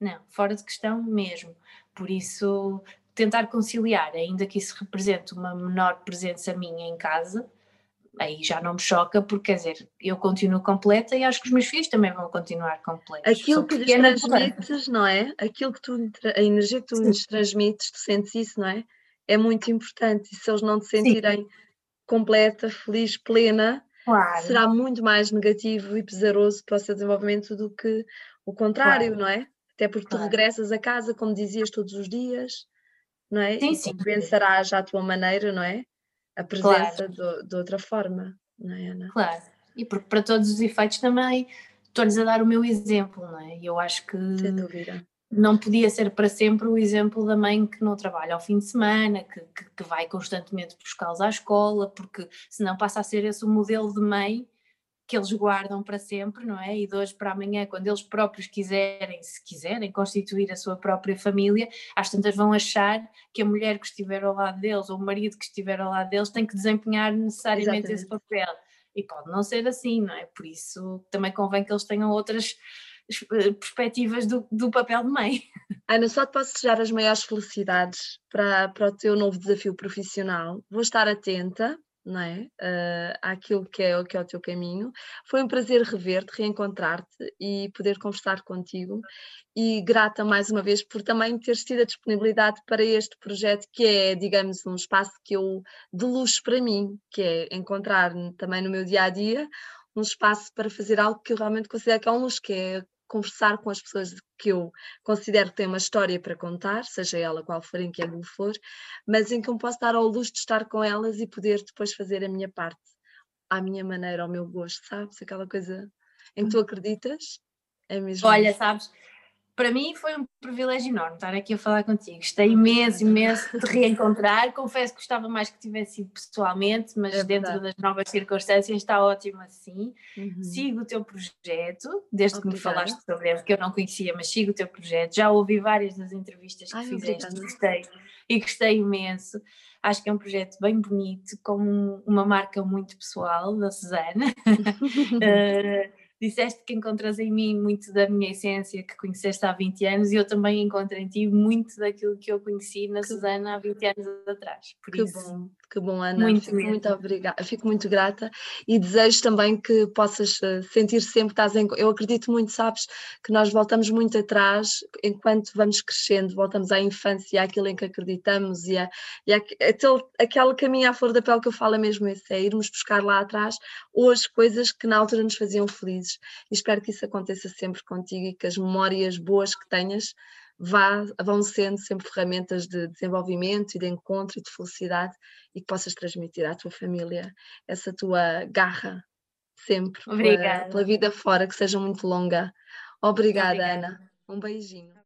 Não, fora de questão mesmo. Por isso, tentar conciliar, ainda que isso represente uma menor presença minha em casa, aí já não me choca, porque quer dizer, eu continuo completa e acho que os meus filhos também vão continuar completos. Aquilo que lhes transmites, não é? Aquilo que tu, a energia que tu lhes transmites, tu sentes isso, não é? é muito importante. E se eles não te sentirem Sim. completa, feliz, plena, claro. será muito mais negativo e pesaroso para o seu desenvolvimento do que o contrário, claro. não é? Até porque claro. tu regressas a casa, como dizias, todos os dias, não é? Sim, sim. pensarás à tua maneira, não é? A presença de, de outra forma, não é, Ana? Claro. E porque para todos os efeitos também estou-lhes a dar o meu exemplo, não é? E eu acho que. Não podia ser para sempre o exemplo da mãe que não trabalha ao fim de semana, que, que, que vai constantemente buscá-los à escola, porque senão passa a ser esse o modelo de mãe que eles guardam para sempre, não é? E de hoje para amanhã, quando eles próprios quiserem, se quiserem, constituir a sua própria família, às tantas vão achar que a mulher que estiver ao lado deles ou o marido que estiver ao lado deles tem que desempenhar necessariamente Exatamente. esse papel. E pode não ser assim, não é? Por isso também convém que eles tenham outras eh, perspectivas do, do papel de mãe. Ana, só te posso desejar as maiores felicidades para, para o teu novo desafio profissional. Vou estar atenta não é? Uh, àquilo que é, que é o teu caminho. Foi um prazer rever-te, reencontrar-te e poder conversar contigo. E grata mais uma vez por também teres tido a disponibilidade para este projeto, que é, digamos, um espaço que eu de luxo para mim, que é encontrar também no meu dia a dia um espaço para fazer algo que eu realmente considero que é um luxo, que é conversar com as pessoas que eu considero que têm uma história para contar, seja ela qual for, em que ângulo for, mas em que eu posso dar ao luxo de estar com elas e poder depois fazer a minha parte, à minha maneira, ao meu gosto, sabes? Aquela coisa em que tu acreditas. É mesmo Olha, sabes, para mim foi um privilégio enorme estar aqui a falar contigo. Gostei imenso, imenso de reencontrar. Confesso que gostava mais que tivesse sido pessoalmente, mas é dentro das novas circunstâncias está ótimo assim. Uhum. Sigo o teu projeto, desde que me falaste sobre ele, que eu não conhecia, mas sigo o teu projeto. Já ouvi várias das entrevistas que Ai, fizeste, obrigada. gostei e gostei imenso. Acho que é um projeto bem bonito, com uma marca muito pessoal da Susana. uh, disseste que encontras em mim muito da minha essência que conheceste há 20 anos e eu também encontro em ti muito daquilo que eu conheci na que Susana há 20 anos atrás. Por que isso, bom, que bom, Ana. Muito fico muito obrigada, fico muito grata e desejo também que possas eh, sentir sempre que estás em. Eu acredito muito, sabes, que nós voltamos muito atrás enquanto vamos crescendo, voltamos à infância, àquilo em que acreditamos e, a, e a, aquele, aquele caminho à flor da pele que eu falo é mesmo esse, é irmos buscar lá atrás hoje coisas que na altura nos faziam felizes felizes e espero que isso aconteça sempre contigo e que as memórias boas que tenhas vá, vão sendo sempre ferramentas de desenvolvimento e de encontro e de felicidade e que possas transmitir à tua família essa tua garra sempre pela, pela, vida fora, que seja muito longa. Obrigada, Obrigada. Ana. Um beijinho.